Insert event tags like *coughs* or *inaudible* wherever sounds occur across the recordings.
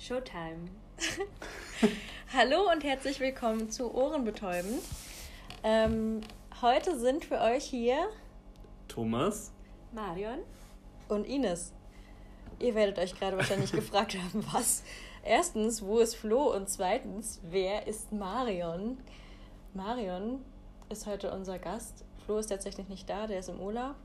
Showtime. *laughs* Hallo und herzlich willkommen zu Ohrenbetäuben. Ähm, heute sind für euch hier Thomas, Marion und Ines. Ihr werdet euch gerade wahrscheinlich *laughs* gefragt haben, was? Erstens, wo ist Flo? Und zweitens, wer ist Marion? Marion ist heute unser Gast. Flo ist tatsächlich nicht da, der ist im Urlaub.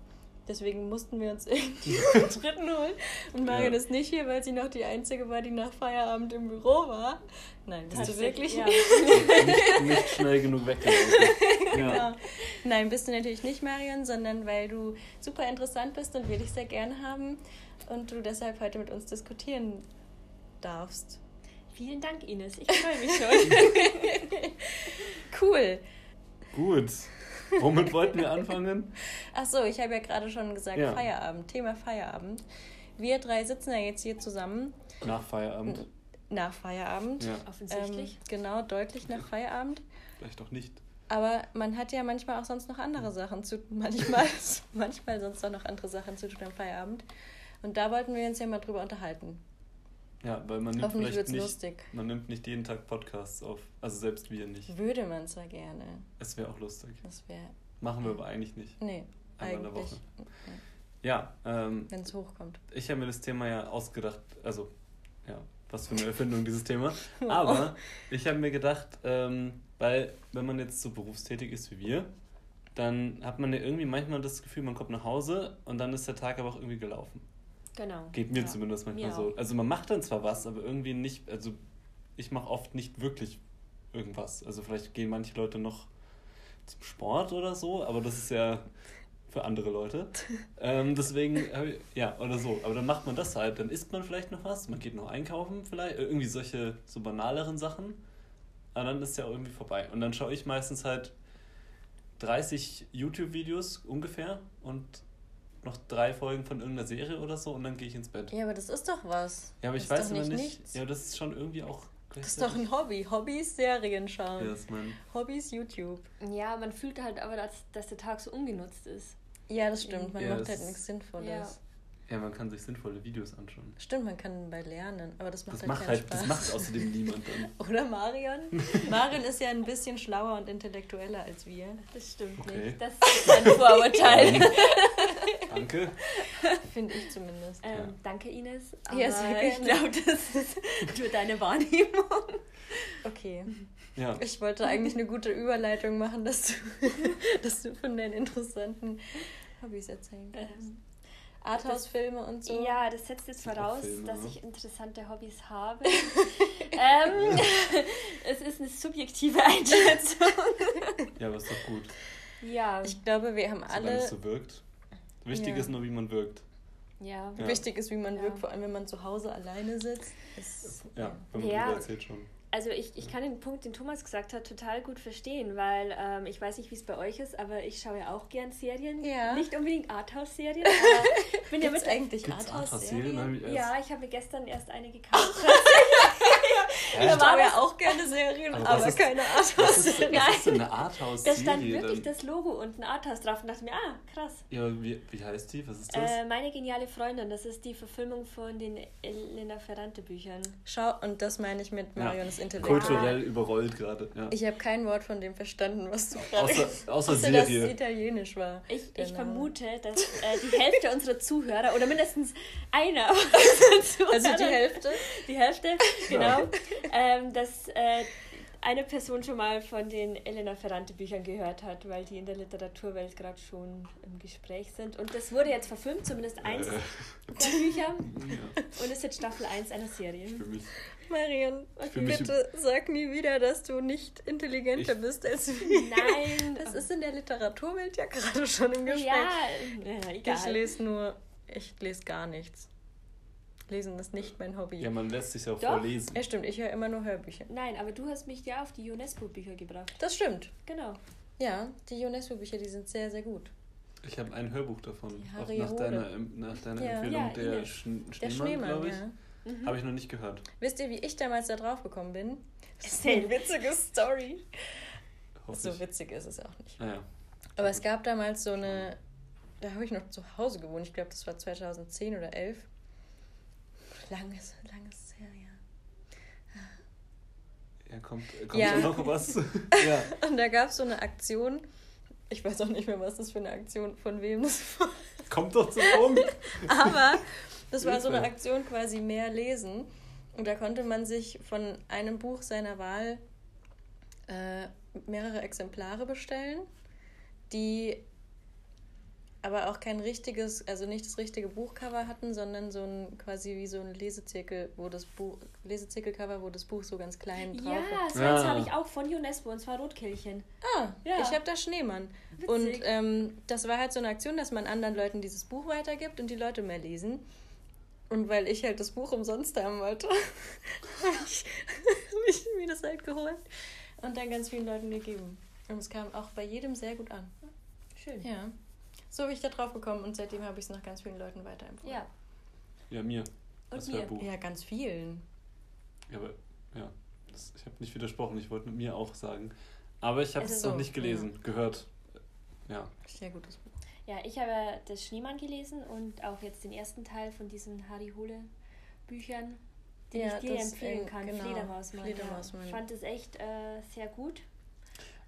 Deswegen mussten wir uns *laughs* irgendwie einen dritten holen. Und Marion Ja. ist nicht hier, weil sie noch die Einzige war, die nach Feierabend im Büro war. Nein, bist du wirklich? Ja. *laughs* nicht, nicht schnell genug weggelaufen. *laughs* Ja. Genau. Nein, bist du natürlich nicht, Marion, sondern weil du super interessant bist und wir dich sehr gerne haben und du deshalb heute mit uns diskutieren darfst. Vielen Dank, Ines. Ich freue mich schon. Cool. Gut. *laughs* Womit wollten wir anfangen? Ach so, ich habe ja gerade schon gesagt, Ja. Feierabend, Thema Feierabend. Wir drei sitzen ja jetzt hier zusammen Nach Feierabend. nach Feierabend. Ja, Offensichtlich. Ähm, genau, deutlich nach Feierabend. vielleicht auch nicht. Aber man hat ja manchmal auch sonst noch andere Sachen zu manchmal, *laughs* manchmal sonst auch noch andere Sachen zu tun am Feierabend. Und da wollten wir uns ja mal drüber unterhalten. Ja, weil man nimmt Hoffentlich vielleicht nicht, lustig. man nimmt nicht jeden Tag Podcasts auf. Also selbst wir nicht. Würde man zwar gerne. Es wäre auch lustig. Das wäre. Machen wir aber eigentlich nicht. Nee, Einmal in der eigentlich. Ja, ähm, Wenn es hochkommt. ich habe mir das Thema ja ausgedacht. Also, ja, was für eine Erfindung dieses Thema. *laughs* Aber ich habe mir gedacht, ähm, weil wenn man jetzt so berufstätig ist wie wir, dann hat man ja irgendwie manchmal das Gefühl, man kommt nach Hause und dann ist der Tag aber auch irgendwie gelaufen. Genau. Geht mir Ja. zumindest manchmal Mir so. Also man macht dann zwar was, aber irgendwie nicht, also ich mache oft nicht wirklich irgendwas. Also vielleicht gehen manche Leute noch zum Sport oder so, aber das ist ja für andere Leute. *laughs* ähm, deswegen, ich- ja, oder so. Aber dann macht man das halt, dann isst man vielleicht noch was, man geht noch einkaufen vielleicht, irgendwie solche so banaleren Sachen. Aber dann ist ja irgendwie vorbei. Und dann schaue ich meistens halt 30 YouTube-Videos ungefähr und noch drei Folgen von irgendeiner Serie oder so und dann gehe ich ins Bett. Ja, aber das ist doch was. Ja, aber ich das weiß doch aber nicht nicht. nichts. Ja, das ist schon irgendwie auch. Das ist doch ein Hobby. Hobbys, Serien schauen. Ja, das ist mein. Hobbys, YouTube. Ja, man fühlt halt aber, dass, dass der Tag so ungenutzt ist. Ja, das stimmt. Man Ja, macht halt nichts Sinnvolles. Ja. Ja, man kann sich sinnvolle Videos anschauen. Stimmt, man kann bei lernen, aber das macht Das halt macht keinen halt, Spaß. das macht außerdem niemand dann. *laughs* Oder Marion? *laughs* Marion ist ja ein bisschen schlauer und intellektueller als wir. Das stimmt Okay. nicht. Das ist ein Vorurteil. *laughs* Danke. *laughs* Finde ich zumindest. ähm, Ja. Danke, Ines. Aber Ja, sehr ich glaube, das ist nur deine Wahrnehmung. Okay. Ja. Ich wollte eigentlich eine gute Überleitung machen, dass du, *laughs* dass du von deinen interessanten Hobbys erzählen kannst. Ähm, Arthouse-Filme und so. Ja, das setzt jetzt voraus, Filme, dass ne? ich interessante Hobbys habe. *laughs* ähm, es ist eine subjektive Einschätzung. Ja, aber ist doch gut. Ja, Ich glaube, wir haben Solange alle. es so wirkt. Wichtig Ja. ist nur, wie man wirkt. ja. Ja. Wichtig ist, wie man Ja. wirkt, vor allem wenn man zu Hause alleine sitzt. Ist, Ja, wenn man Ja. erzählt schon. Also ich, ich kann den Punkt, den Thomas gesagt hat, total gut verstehen, weil ähm, ich weiß nicht, wie es bei euch ist, aber ich schaue ja auch gern Serien. Ja. Nicht unbedingt Arthouse-Serien, *laughs* aber ich bin ja mit... eigentlich Arthouse-Serien? Erst- Ja, ich habe mir gestern erst eine gekauft. *laughs* Ich schaue ja auch gerne *laughs* Serien, Aber aber, ist- keine Arthouse-Serien. was ist denn eine Da Arthouse-Serie? stand wirklich dann? das Logo unten Arthouse drauf und dachte mir, ah, krass. Ja, wie, wie heißt die? Was ist das? Äh, meine geniale Freundin, das ist die Verfilmung von den Elena Ferrante Büchern. Schau, und das meine ich mit Marion ist Intellekt. Kulturell überrollt gerade. Ja. Ich habe kein Wort von dem verstanden, was du gerade Außer, *laughs* außer Außer, dass es Serie. italienisch war. Ich, Der ich vermute, dass äh, die Hälfte unserer Zuhörer oder mindestens einer *laughs* unserer Zuhörer, Also die Hälfte? die Hälfte, genau, *laughs* ähm, dass äh, eine Person schon mal von den Elena Ferrante Büchern gehört hat, weil die in der Literaturwelt gerade schon im Gespräch sind. Und das wurde jetzt verfilmt, zumindest eins Äh, der Bücher. ja, Und ist jetzt Staffel 1 einer Serie. für mich. Marion, bitte sag nie wieder, dass du nicht intelligenter Ich- bist als wir. Nein, Das ist in der Literaturwelt ja gerade schon im Gespräch. ja, ja, egal. ich lese nur, ich lese gar nichts. Lesen ist nicht mein Hobby. Ja, man lässt sich ja auch Doch. vorlesen. Ja, stimmt, ich höre immer nur Hörbücher. Nein, aber du hast mich ja auf die UNESCO-Bücher gebracht. Das stimmt. Genau. Ja, die UNESCO-Bücher, die sind sehr, sehr gut. Ich habe ein Hörbuch davon. Die Auch nach deiner, nach deiner Ja. Empfehlung. Ja, der. Schn Der Schneemann, glaube ich. ja. Mhm. Habe ich noch nicht gehört. Wisst ihr, wie ich damals da drauf gekommen bin? Das ist eine witzige Story. So witzig ist es auch nicht. Naja. Aber es gab damals so eine, da habe ich noch zu Hause gewohnt, ich glaube, das war 2010 oder 11. Langes, langes her, ja. Ja, kommt, kommt Ja. noch was? *laughs* ja. Und da gab es so eine Aktion. Ich weiß auch nicht mehr, was das für eine Aktion von wem das war. Kommt doch zum Punkt. *laughs* Aber das war so eine. Aktion quasi mehr lesen. Und da konnte man sich von einem Buch seiner Wahl äh, mehrere Exemplare bestellen, die aber auch kein richtiges, also nicht das richtige Buchcover hatten, sondern so ein quasi wie so ein Lesezirkel, wo das Buch, Lesezirkelcover, wo das Buch so ganz klein drauf Ja, war. so eins Ah. habe ich auch von UNESCO und zwar Rotkehlchen. Ah, Ja. ich habe da Schneemann. Witzig. Und ähm, das war halt so eine Aktion, dass man anderen Leuten dieses Buch weitergibt und die Leute mehr lesen. Und weil ich halt das Buch umsonst haben wollte, *laughs* habe ich, *laughs* hab ich mir das halt geholt und dann ganz vielen Leuten gegeben. Und es kam auch bei jedem sehr gut an. Schön. Ja. So bin ich da drauf gekommen und seitdem habe ich es noch ganz vielen Leuten weiterempfohlen. Ja. Ja, mir. Und Das mir. Hörbuch. Ja, ganz vielen. Ja, aber ja, das, ich habe nicht widersprochen. Ich wollte mir auch sagen. Aber ich habe Also es so, noch nicht gelesen, gehört. Ja. Sehr gutes Buch. Ja, ich habe das Schneemann gelesen und auch jetzt den ersten Teil von diesen Harry Hole Büchern, den Ja, ich dir das, empfehlen äh, kann. genau, Fledermausmann. Fledermausmann. Ja. Ich fand es echt äh, sehr gut.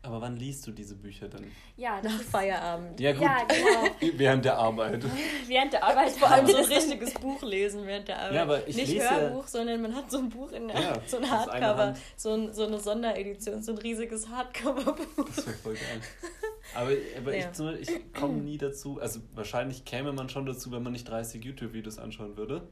Aber wann liest du diese Bücher dann? Ja, Nach ist, Feierabend. Ja, gut. Ja, genau. *laughs* Während der Arbeit. während der Arbeit Vor allem so ein richtiges Buch lesen während der Arbeit. Ja, aber ich Nicht lese ja- Hörbuch, sondern man hat so ein Buch in der Ja, so ein Hardcover, so, ein, so eine Sonderedition, so ein riesiges Hardcover-Buch. Das wäre voll geil. Aber, aber Ja. ich, ich komme nie dazu. Also wahrscheinlich käme man schon dazu, wenn man nicht 30 YouTube-Videos anschauen würde.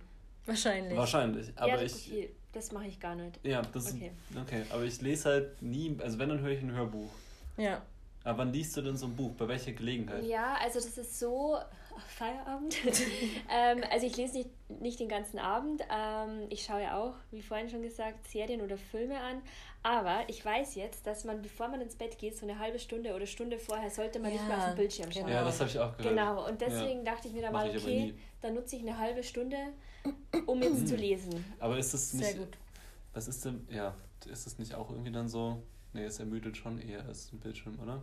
Wahrscheinlich. Wahrscheinlich. Aber ja, das, ich. okay, das mache ich gar nicht. Ja, das Okay. okay. Aber ich lese halt nie, also wenn, dann höre ich ein Hörbuch. Ja. Aber wann liest du denn so ein Buch? Bei welcher Gelegenheit? Ja, also das ist so Feierabend. *laughs* ähm, also ich lese nicht, nicht den ganzen Abend. Ähm, ich schaue ja auch, wie vorhin schon gesagt, Serien oder Filme an. Aber ich weiß jetzt, dass man, bevor man ins Bett geht, so eine halbe Stunde oder Stunde vorher, sollte man nicht mehr auf Ja, den Bildschirm schauen. genau. Ja, das habe ich auch gehört. Genau, und deswegen dachte ich mir dann Mach mal, okay, dann nutze ich eine halbe Stunde, um jetzt zu lesen. Aber ist es Sehr nicht. gut. Was ist denn. Ja, ist es nicht auch irgendwie dann so. Nee, es ermüdet schon eher als ein Bildschirm, oder?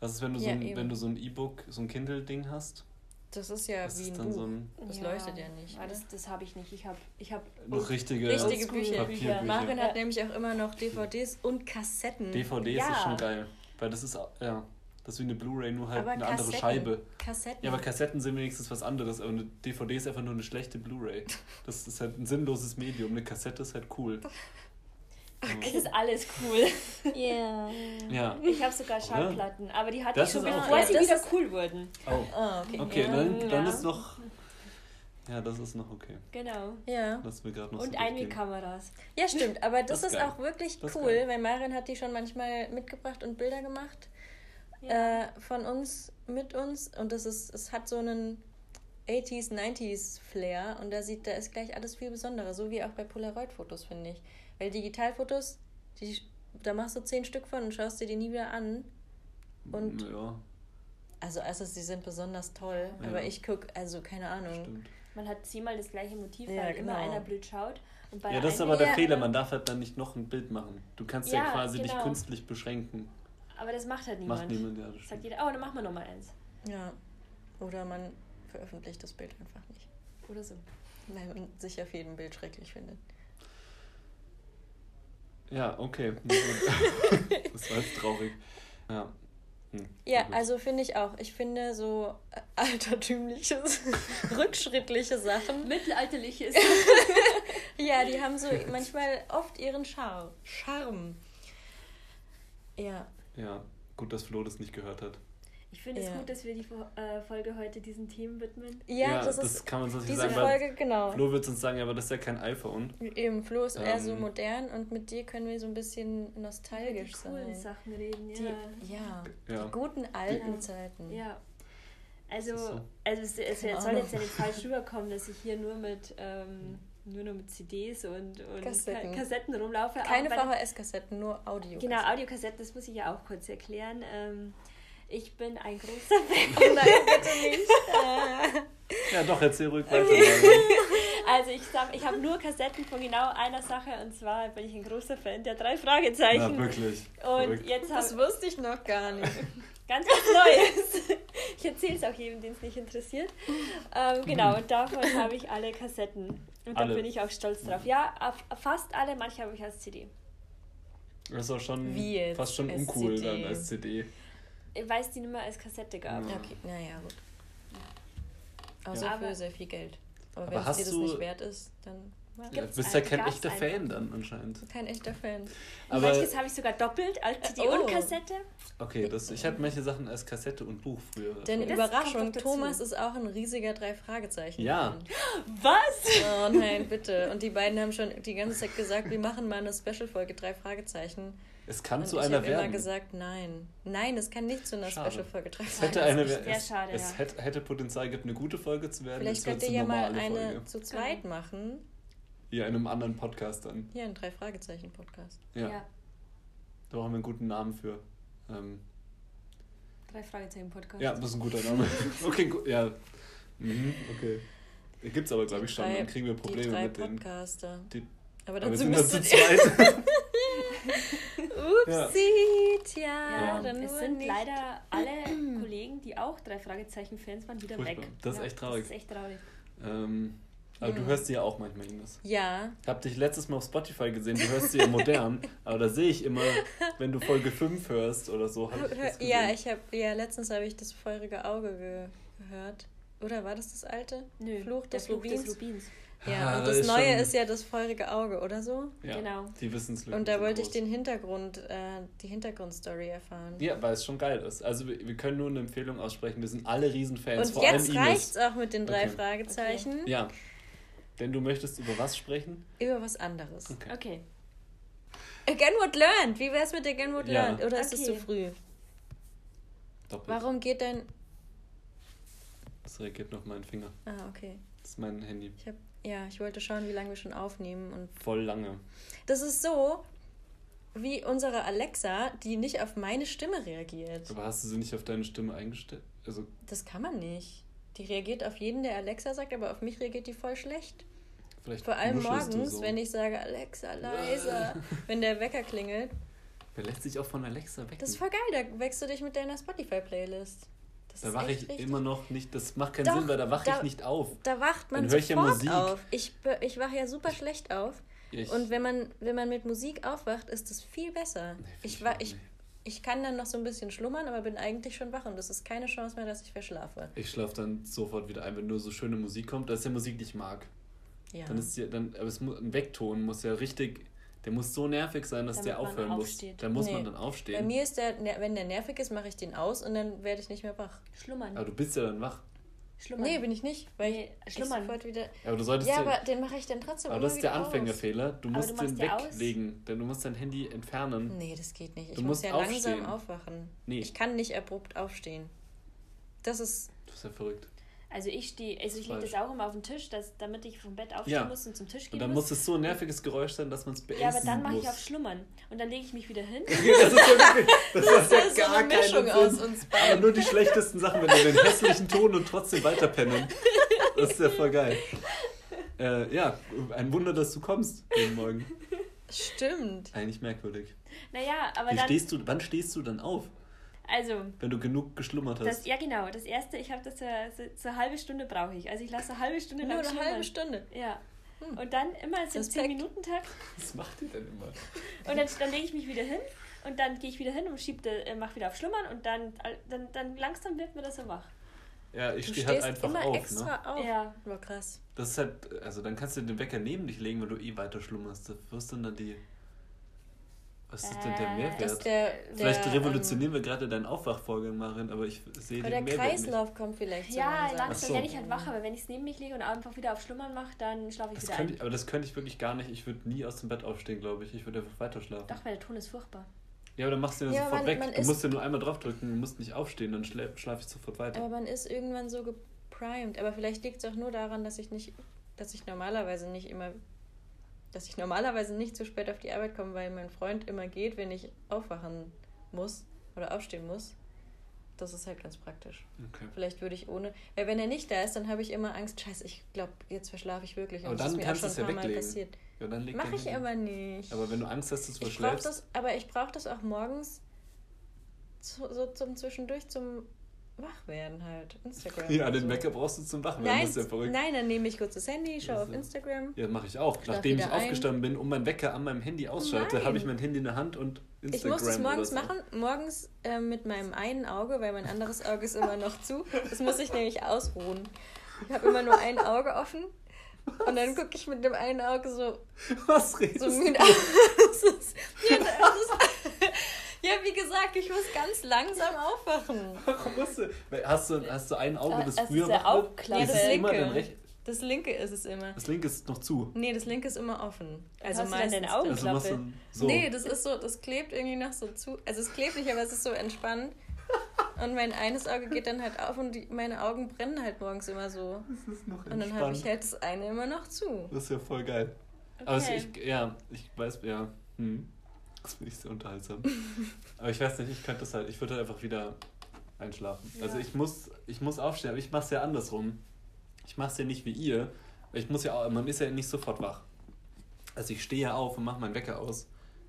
Was ist, wenn du so Ja, ein, eben. wenn du so ein E-Book, so ein Kindle-Ding hast? Das ist ja Das wie ist ein dann Buch. so ein Das leuchtet ja nicht, Ah, das das habe ich nicht. Ich habe ich hab noch richtige, Richtige Bücher. Papierbücher. Marin hat Ja. nämlich auch immer noch DVDs und Kassetten. DVDs Ja. ist schon geil. Weil das ist, ja, das ist wie eine Blu-ray, nur halt aber eine Kassetten. andere Scheibe. Kassetten. Ja, aber Kassetten sind wenigstens was anderes, aber eine DVD ist einfach nur eine schlechte Blu-ray. Das ist halt ein sinnloses Medium. Eine Kassette ist halt cool. *laughs* Es ist alles cool. *laughs* Ja. Ja. Ich habe sogar Schallplatten, aber die hatte Das ich schon, bevor geil. sie Das wieder cool wurden. Oh. Ah, okay. Okay, ja. dann, dann Ja. ist noch. Ja, das ist noch okay. Genau. Ja. Lass mir gerade noch Und so. Kameras. ja, stimmt. Aber das, Das ist geil. auch wirklich Das cool, geil. weil Marin hat die schon manchmal mitgebracht und Bilder gemacht Ja. äh, von uns, mit uns. Und das ist, es hat so einen 80s, 90s Flair. Und da sieht, da ist gleich alles viel besonderer. So wie auch bei Polaroid-Fotos, finde ich. Weil Digitalfotos, die, da machst du zehn Stück von und schaust dir die nie wieder an. Und Ja, also, also sie sind besonders toll. Ja. Aber ich gucke, also keine Ahnung. stimmt. Man hat zehnmal das gleiche Motiv, Ja, weil immer genau. einer blöd schaut. Und bei Ja, das ist aber der Ja. Fehler. Man darf halt dann nicht noch ein Bild machen. Du kannst ja, Ja, quasi dich genau. künstlich beschränken. Aber das macht halt niemand. Macht niemand, ja. Das Sagt stimmt. jeder, oh, dann machen wir nochmal eins. Ja. Oder man veröffentlicht das Bild einfach nicht. Oder so. Weil man sich auf jedem Bild schrecklich findet. Ja, okay. *laughs* *laughs* das war jetzt traurig. Ja. Hm, Ja, also finde ich auch. Ich finde so äh, altertümliche, *laughs* rückschrittliche Sachen. Mittelalterliches. Ja, die haben so manchmal oft ihren Char Charme. Ja. Ja, gut, dass Flo das nicht gehört hat. Ich finde es Ja. gut, dass wir die äh, Folge heute diesen Themen widmen. Ja, das, ist kann man nicht diese sagen, Folge, genau. Flo wird uns sagen, ja, aber das ist ja kein iPhone. Eben, Flo ist eher so Ähm. modern und mit dir können wir so ein bisschen Die nostalgisch coolen sein. Sachen reden, Die, ja. ja, Ja. die guten alten Ja. Zeiten. Ja. Also, Das so. also es, es soll Ahnung. jetzt ja nicht falsch rüberkommen, dass ich hier nur mit, ähm, nur noch mit CDs und, und Kassetten. Ka Kassetten rumlaufe. Keine VHS-Kassetten, nur Audio. Genau, Audiokassetten, das muss ich ja auch kurz erklären. Ähm, ich bin ein großer Fan. Oh nein, bitte nicht. *laughs* Ja, doch, erzähl ruhig weiter. Also ich, sag- ich habe nur Kassetten von genau einer Sache und zwar bin ich ein großer Fan der drei Fragezeichen. Na, wirklich. und Verrückt. jetzt habe das wusste ich noch gar nicht. *laughs* ganz was Neues. *laughs* Ich erzähle es auch jedem, den es nicht interessiert. Ähm, genau, und davon habe ich alle Kassetten. Und da bin ich auch stolz drauf. Ja, auf, fast alle, manche habe ich als CD. Das war schon Wie fast schon uncool CD. dann als CD. Weil es die nicht mehr als Kassette gab. Ja. Okay, naja, gut. Außer Ja. für Aber- sehr viel Geld. Aber, Aber wenn es dir das du- nicht wert ist, dann ja. Gibt's bist ja ein- kein echter einfach. Fan dann anscheinend. kein echter Fan. Aber Manches habe ich sogar doppelt als CD Oh. und Kassette. okay, das, ich hatte manche Sachen als Kassette und Buch früher. Denn Überraschung. Thomas ist auch ein riesiger Drei-Fragezeichen. Ja. Was? Oh nein, bitte. Und die beiden haben schon die ganze Zeit gesagt, wir machen mal eine Special-Folge Drei Fragezeichen. Es kann Und zu ich einer habe immer werden. gesagt, nein. Nein, es kann nicht zu einer Schade. Special-Folge es hätte, eine, es, schade, es ja. hätte, hätte Potenzial gehabt, eine gute Folge zu werden. Vielleicht könnt ihr ja mal eine Folge. zu zweit machen. Hier in einem anderen Podcast dann. Hier, ein Drei-Fragezeichen-Podcast. Ja. Ja. Da brauchen wir einen guten Namen für. Ähm, Drei Fragezeichen Podcast. ja, das ist ein guter Name. *laughs* okay, gut. Ja. Mhm, okay. Gibt's aber, glaube ich, schon. Dann kriegen wir Die Probleme drei mit den. Podcaster. Die, Aber aber wir dazu zu müsstet ihr... *laughs* *laughs* Upsi, tja, Ja, dann es sind nicht. leider alle *clears throat* Kollegen, die auch drei Fragezeichen-Fans waren, wieder Furchtbar. weg. Das ist echt traurig. Das ist echt traurig. ähm, aber du hörst sie ja auch manchmal, Ines. Ja, Ich habe dich letztes Mal auf Spotify gesehen, du hörst sie ja modern, *laughs* aber da sehe ich immer, wenn du Folge 5 hörst oder so, habe ich ja, ich habe ja letztens habe ich das feurige Auge ge gehört. Oder war das das alte? Nö, Fluch des Fluch Rubins. des Rubins. Ja, Ah, und das ist Neue schon- ist ja das feurige Auge, oder so? ja, genau. Die Wissenslücken Und da wollte ich groß. den Hintergrund, äh, die Hintergrundstory erfahren. Ja, weil es schon geil ist. Also wir, wir können nur eine Empfehlung aussprechen. Wir sind alle Riesenfans, Und vor jetzt allem reicht's Ines. auch mit den drei Okay. Fragezeichen. Ja. Denn du möchtest über was sprechen? Über was anderes. Okay. Okay. Again what learned. Wie wär's mit Again what Ja. learned? Oder ist es Okay. zu früh? Doppelt. Warum geht dein. Das reagiert noch mein Finger. Ah, okay. Das ist mein Handy. Ich hab, ja, ich wollte schauen, wie lange wir schon aufnehmen. Und Voll lange. das ist so wie unsere Alexa, die nicht auf meine Stimme reagiert. Aber hast du sie nicht auf deine Stimme eingestellt? Also, Das kann man nicht. Die reagiert auf jeden, der Alexa sagt, aber auf mich reagiert die voll schlecht. vielleicht Vor allem morgens, so. wenn ich sage, Alexa, leiser, *laughs* wenn der Wecker klingelt. Wer lässt sich auch von Alexa wecken? Das ist voll geil, da wächst du dich mit deiner Spotify-Playlist. Das da wache ich richtig- immer noch nicht. Das macht keinen Doch, Sinn, weil da wache ich nicht auf. Da wacht man Dann ich ja Musik. auf. Ich, ich wache ja super schlecht auf. Ich, Und wenn man, wenn man mit Musik aufwacht, ist es viel besser. Nee, ich, ich ich, kann dann noch so ein bisschen schlummern, aber bin eigentlich schon wach und es ist keine Chance mehr, dass ich verschlafe. ich schlafe dann sofort wieder ein, wenn nur so schöne Musik kommt. Das ist ja Musik, die ich mag. Ja. Dann ist ja, dann, aber es muss, ein Wegton muss ja richtig, der muss so nervig sein, dass Damit der man aufhören muss. Da muss Nee. man dann Bei aufstehen. mir ist der, ner- wenn der nervig ist, mache ich den aus und dann werde ich nicht mehr wach. Schlummern. Aber du bist ja dann wach. Schlummern. Nee, bin ich nicht, weil Nee, ich schlummern. sofort wieder. Aber du solltest Ja, ja, aber den mache ich dann trotzdem aber immer das ist der. Anfängerfehler. Du musst du den ja aus. weglegen, denn du musst dein Handy entfernen. Nee, das geht nicht. Ich Du muss musst ja aufstehen. langsam aufwachen. Nee. Ich kann nicht abrupt aufstehen. Das ist. Du bist ja verrückt. Also ich stehe, also ich lege das auch immer auf den Tisch, dass, damit ich vom Bett aufstehen Ja. muss und zum Tisch Und gehen dann muss. muss es so ein nerviges Geräusch sein, dass man es beenden ja, aber dann mache muss. ich auf Schlummern. Und dann lege ich mich wieder hin. *laughs* das ist ja wirklich, das, *laughs* Das macht ja ist so gar eine Mischung keinen aus Sinn. uns Aber beiden. nur die schlechtesten Sachen, wenn du den hässlichen Ton und trotzdem weiterpennen. Das ist ja voll geil. Äh, ja, ein Wunder, dass du kommst jeden Morgen. Stimmt. Eigentlich merkwürdig. Naja, aber Wie dann. stehst du, wann stehst du dann auf, Also, wenn du genug geschlummert hast? das, ja genau, das erste, ich habe das so, so, so eine halbe Stunde brauche ich. Also ich lasse eine halbe Stunde Nur lang eine schlummern. halbe Stunde. Ja. Hm. Und dann immer so Respekt. 10-Minuten-Takt. *laughs* Was macht ihr denn immer? Und dann, dann lege ich mich wieder hin. Und dann gehe ich wieder hin und schieb, äh, mach wieder auf Schlummern. Und dann, dann, dann langsam wird mir das so wach. Ja, ich Du stehe stehst halt einfach immer auf. extra Ne? auf. Ja. War krass. Das ist halt, also dann kannst du den Wecker neben dich legen, wenn du eh weiter schlummerst. Da wirst du dann die. Was ist denn der Äh, Mehrwert? Das ist der, Vielleicht der, revolutionieren wir gerade deinen Aufwachvorgang, Marin, aber ich sehe Ähm, den aber der Mehrwert Kreislauf kommt vielleicht Ja, langsam. so. werde ich halt wach. Aber wenn ich es neben mich lege und einfach wieder auf Schlummern mache, dann schlafe ich Das wieder ein. ich, aber das könnte ich wirklich gar nicht. Ich würde nie aus dem Bett aufstehen, glaube ich. Ich würde einfach weiter schlafen. Doch, weil der Ton ist furchtbar. Ja, aber dann machst du den Ja, sofort man- weg. man Du musst ja nur einmal draufdrücken, du musst nicht aufstehen, dann schlafe schlaf ich sofort weiter. Aber man ist irgendwann so geprimed. Aber vielleicht liegt es auch nur daran, dass ich nicht, dass ich normalerweise nicht immer, dass ich normalerweise nicht zu spät auf die Arbeit komme, weil mein Freund immer geht, wenn ich aufwachen muss oder aufstehen muss. Das ist halt ganz praktisch. Okay. Vielleicht würde ich ohne, weil wenn er nicht da ist, dann habe ich immer Angst, scheiße, ich glaube, jetzt verschlafe ich wirklich. Und Aber das dann kannst du schon es ja weglegen. passiert. Ja, dann den ich hin. aber nicht. Aber wenn du Angst hast, dass du verschläfst. das, aber ich brauche das auch morgens zu, so zum Zwischendurch, zum wach werden halt. Instagram. Ja, den so. Wecker brauchst du zum Wachwerden, Nein, das ist ja verrückt. nein, dann nehme ich kurz das Handy, schaue auf Instagram. Ja, mache ich auch. Nachdem ich wieder ein. aufgestanden bin und mein Wecker an meinem Handy ausschalte, habe ich mein Handy in der Hand und Ich Instagram muss das morgens so. machen, morgens äh, mit meinem einen Auge, weil mein anderes Auge ist immer noch zu. Das muss ich nämlich ausruhen. Ich habe immer nur ein Auge offen und dann gucke ich mit dem einen Auge so, Was redest so du? müde aus. *laughs* Das ist, ja, das ist, ja, wie gesagt, ich muss ganz langsam aufwachen. Warum musst du? Hast du, hast du ein Auge, das das früher ist der wach wird? Augklappe. Ist es Das immer linke. dein Recht? Das linke ist es immer. Das linke ist noch zu. Nee, das linke ist immer offen. Also hast du dann deine meistens. Augen- Also du so. Nee, das ist so, das klebt irgendwie noch so zu. Also es klebt nicht, aber es ist so entspannt. Und mein eines Auge geht dann halt auf und die, meine Augen brennen halt morgens immer so. das ist noch Und dann habe ich halt das eine immer noch zu. Das ist ja voll geil. Aber Okay. ich, ja, ich weiß, ja. Hm. Das finde ich sehr unterhaltsam. *laughs* aber ich weiß nicht, ich könnte das halt, ich würde halt einfach wieder einschlafen. Ja. Also ich muss, ich muss aufstehen, aber ich mache es ja andersrum. Ich mache es ja nicht wie ihr. weil Ich muss ja auch, man ist ja nicht sofort wach. Also ich stehe ja auf und mache meinen Wecker aus.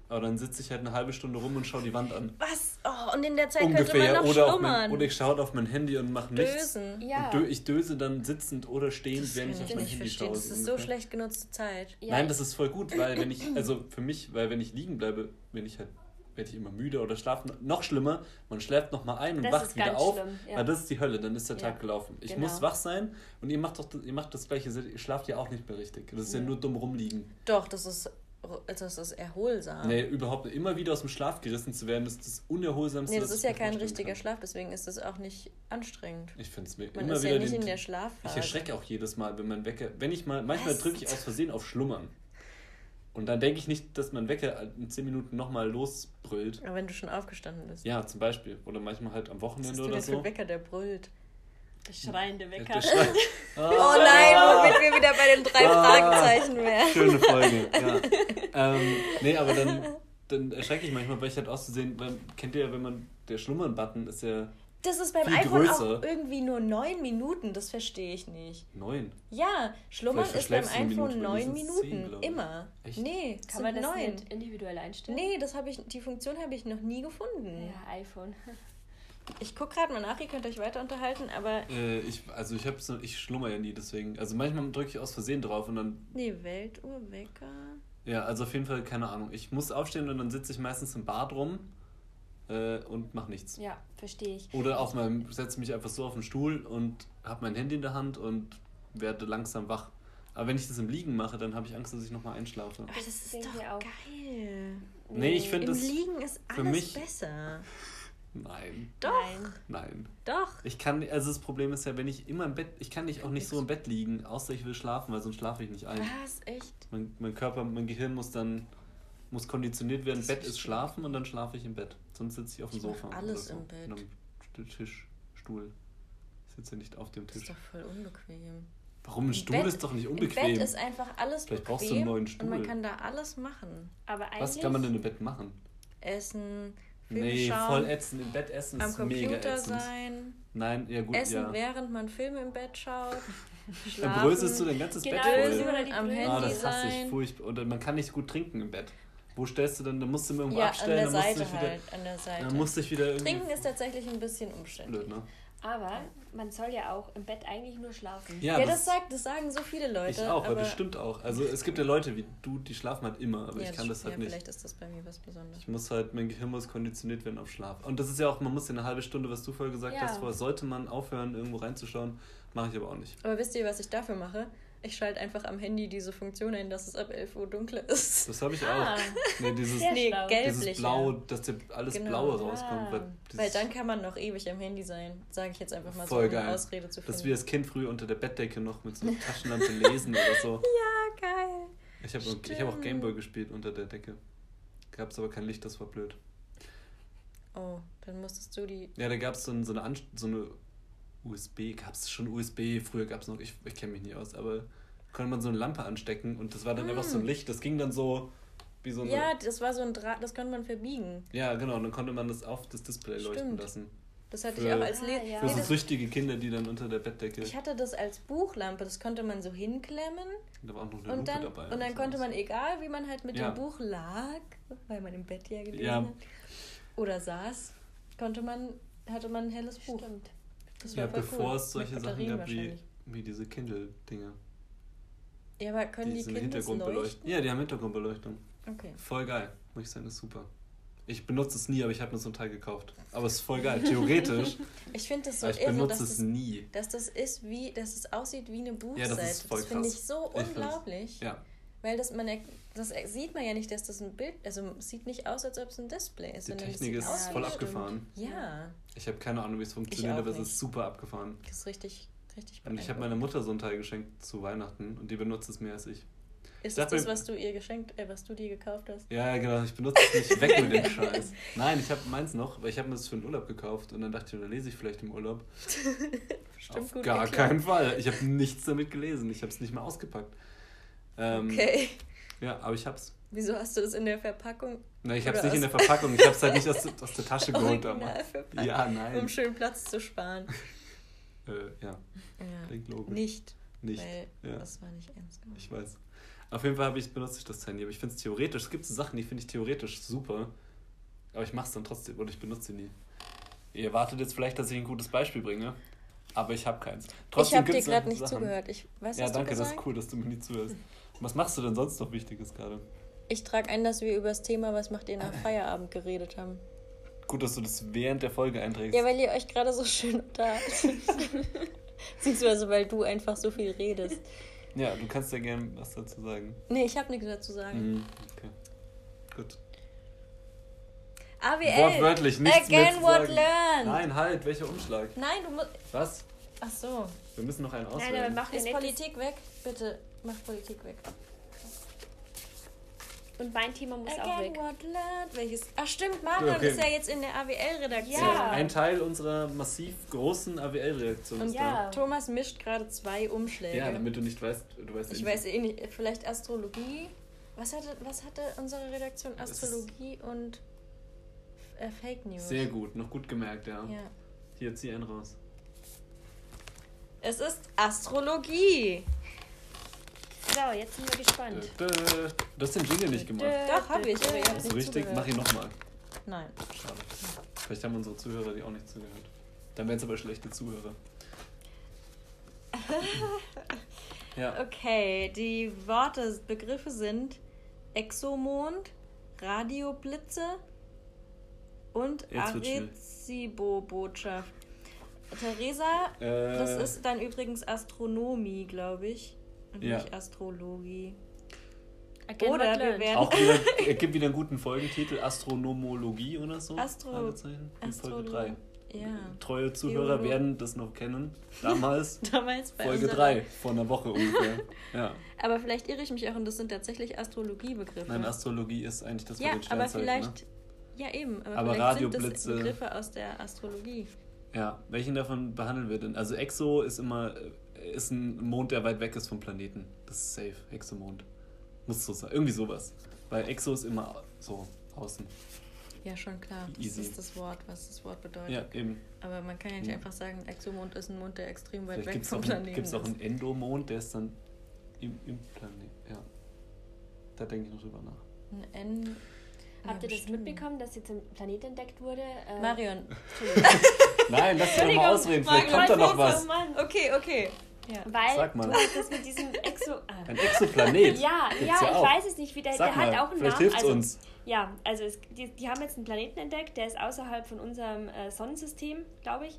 Aber dann sitze ich halt eine halbe Stunde rum und schaue die Wand an. Was? Oh, und in der Zeit Ungefähr. könnte man noch oder, schlummern. mein, oder ich schaue auf mein Handy und mache nichts. Dösen. Ja. Und dö, ich döse dann sitzend oder stehend, Das während ich auf ich mein nicht Handy verstehen. schaue. Das ist so ungefähr. schlecht genutzte Zeit. Ja, Nein, das ist voll gut, weil wenn ich, *coughs* also für mich, weil wenn ich liegen bleibe, wenn ich halt, werde ich immer müde oder schlafe. Noch schlimmer, man schläft nochmal ein und Das wacht ist wieder ganz auf. schlimm, ja. Weil das ist die Hölle, dann ist der Ja, Tag gelaufen. Ich genau. muss wach sein und ihr macht doch ihr macht das gleiche, ihr schlaft ja auch nicht mehr richtig. Das ist ja Nee. nur dumm rumliegen. Doch, das ist, also das ist erholsam. Nee, überhaupt. Immer wieder aus dem Schlaf gerissen zu werden, ist das unerholsamste. Nee, das was ist ich ja kein richtiger kann. Schlaf, deswegen ist das auch nicht anstrengend. Ich finde es mir Man immer ist wieder ja nicht den, in der Ich Schlafphase. erschrecke auch jedes Mal, wenn mein Wecker, wenn ich mal, manchmal Was? drücke ich aus Versehen auf Schlummern. Und dann denke ich nicht, dass mein Wecker in 10 Minuten nochmal losbrüllt. Aber wenn du schon aufgestanden bist. Ja, zum Beispiel. Oder manchmal halt am Was Wochenende ist du oder so. ein Wecker, der brüllt? Der schreiende Der Wecker. schreit- *laughs* Oh nein, womit wir wieder bei den drei Ah. Fragezeichen wären. Schöne Folge, ja. *laughs* ähm, nee, aber dann, dann erschrecke ich manchmal, weil ich halt auszusehen, weil, kennt ihr ja, wenn man, der Schlummern-Button ist ja Das ist beim iPhone größer. auch irgendwie nur neun Minuten, das verstehe ich nicht. neun. Ja, Schlummern ist beim iPhone neun Minuten. glaub ich. Immer. Echt? Nee, Kann man das neun. nicht individuell einstellen? Nee, das habe ich, die Funktion habe ich noch nie gefunden. Ja, iPhone. Ich gucke gerade mal nach, ihr könnt euch weiter unterhalten, aber Äh, ich, also ich hab's, ich schlummer ja nie, deswegen. Also manchmal drücke ich aus Versehen drauf und dann nee, Weltuhr, Wecker. Ja, also auf jeden Fall, keine Ahnung. Ich muss aufstehen und dann sitze ich meistens im Bad rum äh, und mache nichts. Ja, verstehe ich. Oder auf meinem, setze mich einfach so auf den Stuhl und habe mein Handy in der Hand und werde langsam wach. Aber wenn ich das im Liegen mache, dann habe ich Angst, dass ich nochmal einschlafe. Ach, das ist denken doch wir auch. geil. Nee, ich finde Im das. Liegen ist für alles mich- besser. Nein, Doch, Nein. nein. doch. Ich kann, also das Problem ist ja, wenn ich immer im Bett, ich kann nicht auch nicht so im Bett liegen, außer ich will schlafen, weil sonst schlafe ich nicht ein. Was? Echt? Mein, mein Körper, mein Gehirn muss dann, muss konditioniert werden, Das Bett ist schlafen und dann schlafe ich im Bett. Sonst sitze ich auf dem Ich Sofa. alles so. im Bett. Und am Tisch, Stuhl. Ich sitze nicht auf dem Das ist Tisch. doch voll unbequem. Warum? Ein Im Stuhl Bett- ist doch nicht Im unbequem. Bett ist einfach alles Vielleicht bequem brauchst du einen neuen und man Stuhl. kann da alles machen. Aber eigentlich. Was kann man denn im Bett machen? Essen, Filme Nee, schauen, voll ätzend. Im Bett essen am ist mega Computer ätzend. sein, Nein, ja gut, essen, ja. während man Filme im Bett schaut, Dann *laughs* schlafen. bröselst du dein ganzes Genau, Bett voll. am. Handy Ah, das hasse ich furchtbar. Und man kann nicht gut trinken im Bett. Wo stellst du dann? Dann musst du mir irgendwo Ja, an abstellen, der dann musst du Seite dich wieder. halt, an der Seite. Dann musst du dich wieder irgendwie. Trinken ist tatsächlich ein bisschen umständlich. blöd, ne? Aber man soll ja auch im Bett eigentlich nur schlafen. Ja, Ja, das, sagt, das sagen so viele Leute. Ich auch, aber aber das stimmt auch. Also es gibt ja Leute wie du, die schlafen halt immer, aber ja, ich kann das ja, halt nicht. Vielleicht ist das bei mir was Besonderes. Ich muss halt, mein Gehirn muss konditioniert werden auf Schlaf. Und das ist ja auch, man muss ja eine halbe Stunde, was du vorher gesagt Ja. hast, vorher sollte man aufhören, irgendwo reinzuschauen. Mache ich aber auch nicht. Aber wisst ihr, was ich dafür mache? Ich schalte einfach am Handy diese Funktion ein, dass es ab 11 Uhr dunkler ist. Das habe ich Ah. auch. Nee, dieses, nee, dieses Blau, dass dir alles Genau. Blaue rauskommt. Ah. Weil, dieses, Weil dann kann man noch ewig am Handy sein, sage ich jetzt einfach mal Voll so, um eine geil. Ausrede zu dass finden. wir als Kind früher unter der Bettdecke noch mit so einer Taschenlampe lesen oder so. *laughs* ja, geil. Ich habe ich hab auch. Gameboy gespielt unter der Decke. Gab es aber kein Licht, das war blöd. Oh, dann musstest du die. Ja, da gab es so, ein- so eine, Anst so eine USB, gab es schon USB, früher gab es noch, ich, ich kenne mich nicht aus, aber konnte man so eine Lampe anstecken und das war dann einfach so ein Licht, das ging dann so wie so eine... Mm. Ja, das war so ein Draht, das konnte man verbiegen. Ja, genau, und dann konnte man das auf das Display leuchten Stimmt. lassen. Das hatte Für- ich auch als Ah, Le ja. Für so süchtige Kinder, die dann unter der Bettdecke... Ich hatte das als Buchlampe, das konnte man so hinklemmen da war auch noch eine und Lupe dann, dabei. und dann so konnte was. man, egal wie man halt mit Ja. dem Buch lag, weil man im Bett ja gelesen Ja. hat, oder saß, konnte man, hatte man ein helles Buch. Stimmt. Das Ja, bevor cool. es solche Sachen gab wie, wie diese Kindle-Dinger. Ja, aber können die, Diese Kindles Hintergrundbeleuchtung. leuchten? Ja, die haben Hintergrundbeleuchtung. Okay. Voll geil. Muss ich sagen, ist super. Ich benutze es nie, aber ich habe mir so ein Teil gekauft. Aber es ist voll geil. Theoretisch. *laughs* Ich finde das so ich irre, benutze dass es das, nie. dass das ist wie, dass es aussieht wie eine Buchseite. Ja, das voll finde ich so Ich unglaublich. Ja. Weil das man, das sieht man ja nicht, dass das ein Bild, also sieht nicht aus, als ob es ein Display ist. Die Technik ist aus voll abgefahren. Ja, Ich habe keine Ahnung, wie es funktioniert, aber es ist super abgefahren. das ist richtig, richtig Und ich habe meiner Mutter so ein Teil geschenkt zu Weihnachten und die benutzt es mehr als ich. Ist das das, was du ihr geschenkt, äh, was du dir gekauft hast? Ja, genau. Ich benutze es nicht. Weg mit dem *laughs* Scheiß. Nein, ich habe meins noch, weil ich habe mir das für den Urlaub gekauft und dann dachte ich, da lese ich vielleicht im Urlaub. *laughs* Bestimmt Auf gut gar erklärt. keinen Fall. Ich habe nichts damit gelesen. Ich habe es nicht mal ausgepackt. Ähm, Okay. Ja, aber ich hab's. Wieso hast du das in der Verpackung? Na, ich hab's Oder nicht in der Verpackung. Ich hab's halt nicht aus, der- aus der Tasche geholt damals. Ja, nein. Um schön Platz zu sparen. *laughs* Äh, ja, Ja. klingt logisch. Nicht, Nicht. weil ja. das war nicht ernst gemeint. Ich weiß. Auf jeden Fall habe ich, benutze ich das Handy, aber ich finde es theoretisch, es gibt so Sachen, die finde ich theoretisch super, aber ich mache es dann trotzdem oder ich benutze sie nie. Ihr erwartet jetzt vielleicht, dass ich ein gutes Beispiel bringe, aber ich habe keins. ich Trotzdem habe dir gerade nicht Sachen. zugehört. Ich weiß, Ja, danke, das ist cool, dass du mir nie zuhörst. *laughs* Was machst du denn sonst noch Wichtiges gerade? Ich trage ein, dass wir über das Thema, was macht ihr nach *laughs* Feierabend, geredet haben. Gut, dass du das während der Folge einträgst. Ja, weil ihr euch gerade so schön unterhalten. *laughs* Beziehungsweise, weil du einfach so viel redest. Ja, du kannst ja gerne was dazu sagen. Nee, ich habe nichts dazu sagen. Mhm, okay. Gut. AWL. Wortwörtlich nichts mehr Again zu what sagen. learned. Nein, halt, welcher Umschlag? Nein, du musst. Was? Ach so. Wir müssen noch einen Nein, aber auswählen. mach Ist. Politik weg? Bitte, mach Politik weg. Und mein Thema muss auch Again weg. what learned. Welches? Ach stimmt, Marion Okay. ist ja jetzt in der AWL-Redaktion. Ja. Ein Teil unserer massiv großen AWL-Reaktion Und ist Ja. Thomas mischt gerade zwei da. Umschläge. Ja, damit du nicht weißt, du weißt ich nicht. weiß eh nicht, vielleicht Astrologie. Was hatte, was hatte unsere Redaktion? Astrologie und äh, Fake News. Sehr gut, noch gut gemerkt, ja. Ja. Hier, zieh einen raus. Es ist Astrologie. So, jetzt sind wir gespannt. Dö, dö. Du hast den Jingle nicht gemacht. Doch, habe ich, aber ihr habt Das ist nicht richtig, zugehört. mach ihn nochmal. Nein. Schade. Vielleicht haben unsere Zuhörer die auch nicht zugehört. Dann wären es aber schlechte Zuhörer. *laughs* Ja. Okay, die Worte, Begriffe sind Exomond, Radioblitze und. Arecibo-Botschaft. Theresa, Äh, das ist dann übrigens Astronomie, glaube ich. Und Ja. nicht Astrologie. Again Oder wir werden- auch wieder, es *laughs* gibt wieder einen guten Folgentitel, Astronomologie oder so. Astro- Folge 3. Ja. Treue Zuhörer Biolo- werden das noch kennen. Damals *laughs* Damals bei Folge unserer- 3, vor einer Woche ungefähr. Ja. Aber vielleicht irre ich mich auch und das sind tatsächlich Astrologiebegriffe. Nein, Astrologie ist eigentlich das ja, den aber Sternzeichen. vielleicht. Ja, eben. Aber, Aber vielleicht sind Radioblitze- das Begriffe aus der Astrologie. Ne? Ja, welchen davon behandeln wir denn? Also Exo ist immer äh, ist ein Mond, der weit weg ist vom Planeten. Das ist safe, Exomond. Muss so sein. Irgendwie sowas. Weil Exo ist immer so außen. Ja, schon klar. Das Easy. ist das Wort, was das Wort bedeutet. Ja, eben. Aber man kann ja nicht Ja. einfach sagen, Exomond ist ein Mond, der extrem weit Vielleicht weg gibt es vom auch, Planeten einen- gibt's auch ist. einen Endomond, der ist dann im, im Planet. Ja. Da denke ich noch drüber nach. Ein N. Habt Ja, ihr das mitbekommen, dass jetzt ein Planet entdeckt wurde? Äh, Marion. *laughs* Nein, lass dich doch mal ausreden. Vielleicht kommt da noch Oh was. Mann. Okay, okay. Ja. Weil Sag mal. das mit diesem *laughs* Exo... Ah. Ein Exoplanet. Ja, Gibt's ja, ich auch. weiß es nicht, wie der, Sag der mal, hat auch einen Namen. also, uns. Ja, also es, die, die haben jetzt einen Planeten entdeckt, der ist außerhalb von unserem äh, Sonnensystem, glaube ich,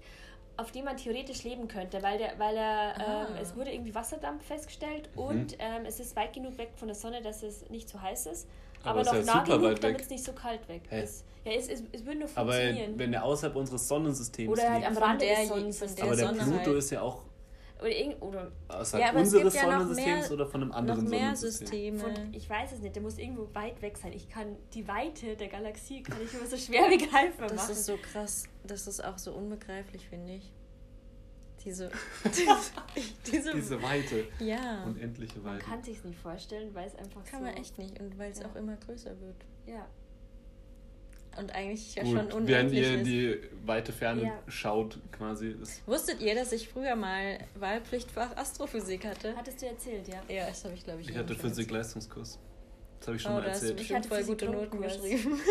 auf dem man theoretisch leben könnte, weil der, weil er, Ah. ähm, es wurde irgendwie Wasserdampf festgestellt Mhm. und ähm, es ist weit genug weg von der Sonne, dass es nicht zu heiß ist, Aber aber, ist noch ja nah genug, damit es nicht so kalt weg Hä? ist. Ja, es, es, es würde nur Aber funktionieren. wenn er außerhalb unseres Sonnensystems Oder halt liegt. am Von Rande der- des von Sonnensystems. aber der Sonne Pluto halt. ist ja auch Oder, irgend, oder außerhalb Ja, aber es unseres gibt ja noch Sonnensystems mehr- oder von einem Noch anderen mehr Sonnensystem. Systeme. Von, ich weiß es nicht, der muss irgendwo weit weg sein. Ich kann die Weite der Galaxie kann ich immer so schwer *laughs* begreifbar Das machen. ist so krass. Das ist auch so unbegreiflich, finde ich. Diese. *laughs* diese, Diese Weite. ja. Unendliche man Weite. kann sich nicht vorstellen, weil es einfach Kann so. man echt nicht. Und weil es Ja. auch immer größer wird. Ja. Und eigentlich ja Gut, schon während unendlich ihr in die weite Ferne Ja. schaut, quasi. Ist, Wusstet ihr, dass ich früher mal Wahlpflichtfach Astrophysik hatte? Hattest du erzählt, ja. Ja, das habe ich, glaube ich, ich hatte Physik-Leistungskurs. Das habe ich schon Oh, mal erzählt. bestimmt hatte voll gute Noten geschrieben. *laughs*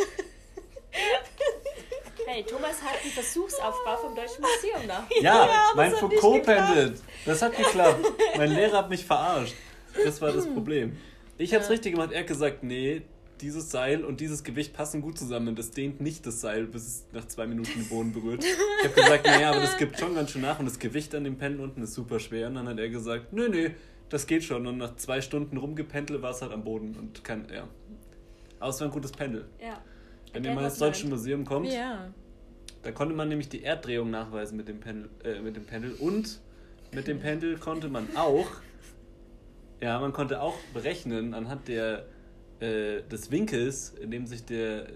Hey, Thomas hat einen Versuchsaufbau vom Deutschen Museum nach. *laughs* Ja, Ja, mein das hat nicht Foucault pendelt. Das hat geklappt. mein Lehrer hat mich verarscht. Das war das Problem. Ich hab's Ja. richtig gemacht. Er hat gesagt, nee, dieses Seil und dieses Gewicht passen gut zusammen. Das dehnt nicht das Seil, bis es nach zwei Minuten den Boden berührt. Ich habe gesagt, naja, aber das gibt schon ganz schön nach und das Gewicht an dem Pendel unten ist super schwer. Und dann hat er gesagt, nö, nö, das geht schon. Und nach zwei Stunden rumgependelt war es halt am Boden und kann, ja. Aber es war ein gutes Pendel. Ja. Wenn ihr mal ins Deutsche. Museum kommt, Ja. da konnte man nämlich die Erddrehung nachweisen mit dem Pendel, äh, mit dem Pendel und mit dem Pendel konnte man auch, ja, man konnte auch berechnen anhand der, äh, des Winkels, in dem sich der,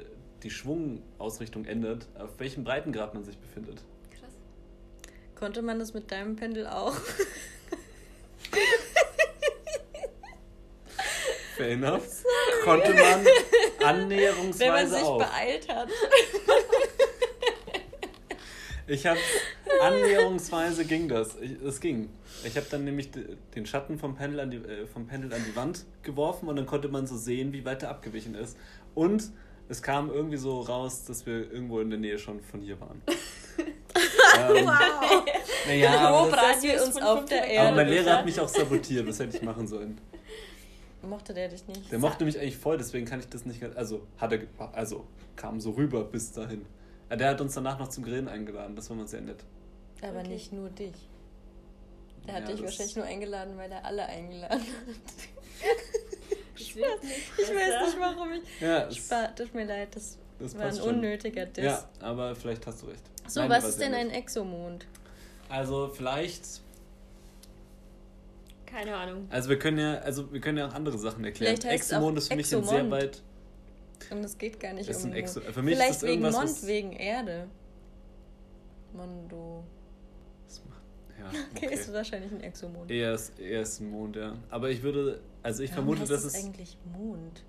die Schwungausrichtung ändert, auf welchem Breitengrad man sich befindet. Krass. Konnte man das mit deinem Pendel auch? Fair enough. Konnte man Wenn man annäherungsweise sich auch. beeilt hat. Ich habe annäherungsweise ging das. Es ging. Ich habe dann nämlich de- den Schatten vom Pendel, an die, äh, vom Pendel an die Wand geworfen und dann konnte man so sehen, wie weit er abgewichen ist. Und es kam irgendwie so raus, dass wir irgendwo in der Nähe schon von hier waren. *laughs* ähm, Wow. naja, aber, das, Dass wir uns auf der Kilometern. aber Erde. mein Lehrer hat mich auch sabotiert. Was hätte ich machen sollen? Mochte der dich nicht? Der mochte mich eigentlich voll, deswegen kann ich das nicht. ganz- Also, hat er, ge- also kam so rüber bis dahin. Ja, Der hat uns danach noch zum Grillen eingeladen. Das war mal sehr nett. Aber Okay. nicht nur dich. Der hat Ja, dich das- wahrscheinlich nur eingeladen, weil er alle eingeladen hat. *laughs* Wird nicht Ich weiß nicht, warum ich. Ja, es- Spa tut mir leid, das, das war ein schon. unnötiger Diss. Ja, aber vielleicht hast du recht. So, Nein, was ist denn ein. Exomond? Also vielleicht, Keine Ahnung. also wir können ja, also wir können ja auch andere Sachen erklären. Exomond ist für mich ein sehr weit. Und es geht gar nicht Ist um ein Exo- Mond. für mich ist Vielleicht das wegen Mond, wegen Erde. Mondo. Das macht- Ja, *laughs* Okay, okay. ist wahrscheinlich ein Exomond. Eher ist, eher ist ein Mond, ja. Aber ich würde, also ich Warum vermute, heißt dass es eigentlich Mond,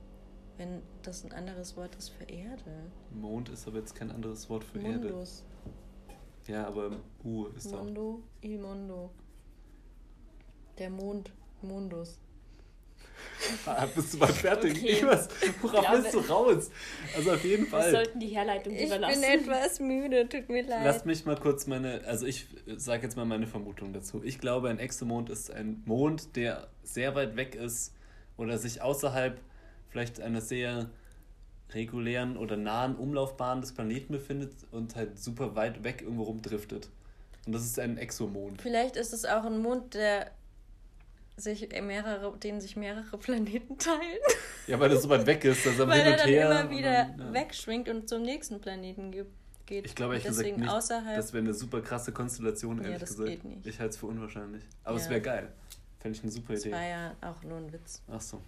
wenn das ein anderes Wort ist für Erde. Mond ist aber jetzt kein anderes Wort für Erde. Mundus. Ja, aber U ist auch. Mondo, il mondo. Der Mond, Mundus. Ah, bist du mal fertig? Okay. Ich weiß, worauf glaube- willst du raus? Also auf jeden Wir Fall. sollten die Herleitung Ich überlassen. bin etwas müde, tut mir leid. Lasst mich mal kurz meine, also ich sage jetzt mal meine Vermutung dazu. Ich glaube, ein Exomond ist ein Mond, der sehr weit weg ist oder sich außerhalb vielleicht einer sehr regulären oder nahen Umlaufbahn des Planeten befindet und halt super weit weg irgendwo rumdriftet. Und das ist ein Exomond. Vielleicht ist es auch ein Mond, der sich mehrere, den sich mehrere Planeten teilen. Ja, weil das so weit weg ist, dass er *laughs* Weil hin er und dann immer und wieder dann, ja. wegschwingt und zum nächsten Planeten ge- geht. Ich glaube Und ehrlich gesagt nicht. außerhalb. Das wäre eine super krasse Konstellation, Ja, ehrlich das gesagt. geht nicht. Ich halte es für unwahrscheinlich. Aber es Ja. wäre geil. Fände ich eine super das Idee. war ja auch nur ein Witz. Ach so.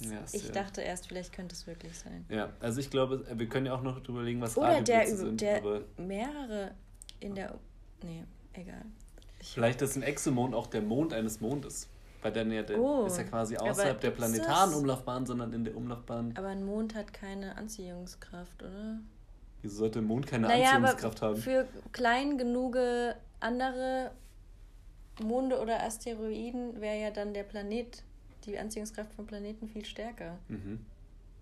Ja, ich ja- dachte erst, vielleicht könnte es wirklich sein. Ja, also ich glaube, wir können ja auch noch drüber überlegen, was Oder der, sind. der mehrere in der. Nee, egal. Ich, vielleicht ist ein Exomond auch der Mond eines Mondes. Weil der, ja, der Oh, ist ja quasi außerhalb der planetaren? Umlaufbahn, sondern in der Umlaufbahn. aber ein Mond hat keine Anziehungskraft, oder? Wieso sollte ein Mond keine naja, Anziehungskraft haben? für klein genug andere Monde oder Asteroiden wäre ja dann der Planet, die Anziehungskraft vom Planeten viel stärker. Mhm.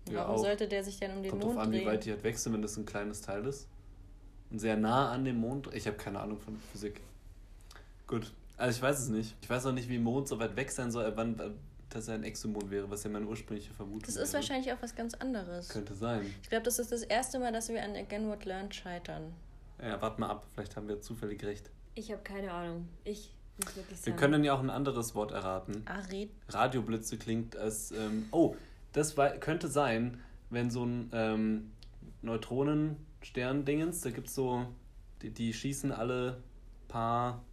Ja, Warum auch. sollte der sich dann um den Kommt Mond drauf an, drehen? wie weit die halt wechseln, wenn das ein kleines Teil ist. Und sehr nah an dem Mond. Ich habe keine Ahnung von Physik. Gut. Also ich weiß es nicht. Ich weiß auch nicht, wie Mond so weit weg sein soll, wann dass er ein Exomond wäre, was ja meine ursprüngliche Vermutung das wäre. ist wahrscheinlich auch was ganz anderes. Könnte sein. Ich glaube, das ist das erste Mal, dass wir an Again What Learned scheitern. Ja, warte mal ab. Vielleicht haben wir zufällig recht. Ich habe keine Ahnung. Ich muss wirklich Wir sagen. können ja auch ein anderes Wort erraten. Arid. Radioblitze klingt als. Ähm, oh, das wei- könnte sein, wenn so ein ähm, Neutronenstern-Dingens, da gibt es so. Die, die schießen alle paar,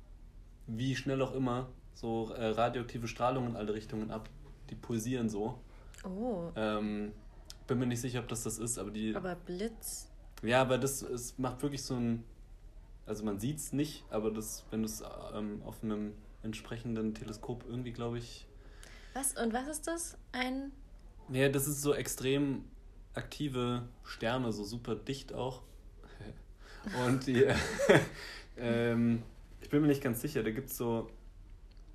wie schnell auch immer, so äh, radioaktive Strahlungen in alle Richtungen ab. Die pulsieren so. Oh, Ähm, bin mir nicht sicher, ob das das ist, aber die. aber Blitz. Ja, aber das es macht wirklich so ein. Also man sieht es nicht, aber das, wenn du es ähm, auf einem entsprechenden Teleskop irgendwie, glaube ich. Was? Und was ist das? Ein. Ja, das ist so extrem aktive Sterne, so super dicht auch. *laughs* Und die. *laughs* ähm, ich bin mir nicht ganz sicher, da gibt es so.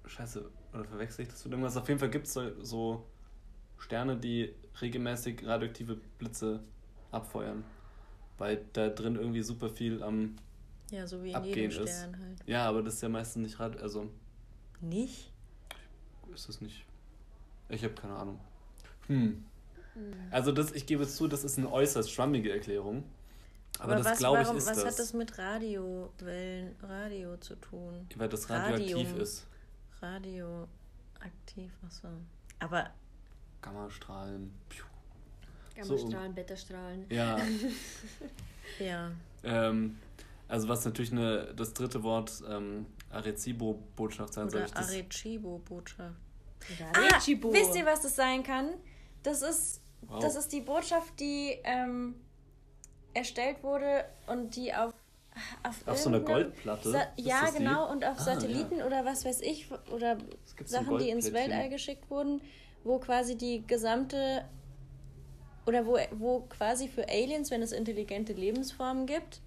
Scheiße, oder verwechsel ich das mit irgendwas? Auf jeden Fall gibt es so, so Sterne, die regelmäßig radioaktive Blitze abfeuern. weil da drin irgendwie super viel am Ja, so wie in Abgehen jedem ist. Stern halt. Ja, aber das ist ja meistens nicht Rad, also Nicht? ist es nicht. Ich habe keine Ahnung. Hm. Also das, ich gebe zu, das ist eine äußerst schwammige Erklärung. Aber, das was, glaube ich warum, ist was das. hat das mit Radiowellen, Radio zu tun? weil das radioaktiv Radium. ist. Radioaktiv, achso. Aber Gammastrahlen. Piu. Gammastrahlen, Beta-Strahlen. Ja. *laughs* ja. ähm, also was natürlich eine, das dritte Wort ähm, Arecibo-Botschaft sein soll. Das, Arecibo-Botschaft. Ah, Ah, wisst ihr, was das sein kann? Das ist, Wow. das ist die Botschaft, die ähm, erstellt wurde und die auf auf, Auf so einer Goldplatte? Sa ja, genau, und auf Ah, Satelliten oder was weiß ich, oder Sachen, die ins. Weltall geschickt wurden, wo quasi die gesamte oder wo, wo quasi für Aliens, wenn es intelligente Lebensformen gibt,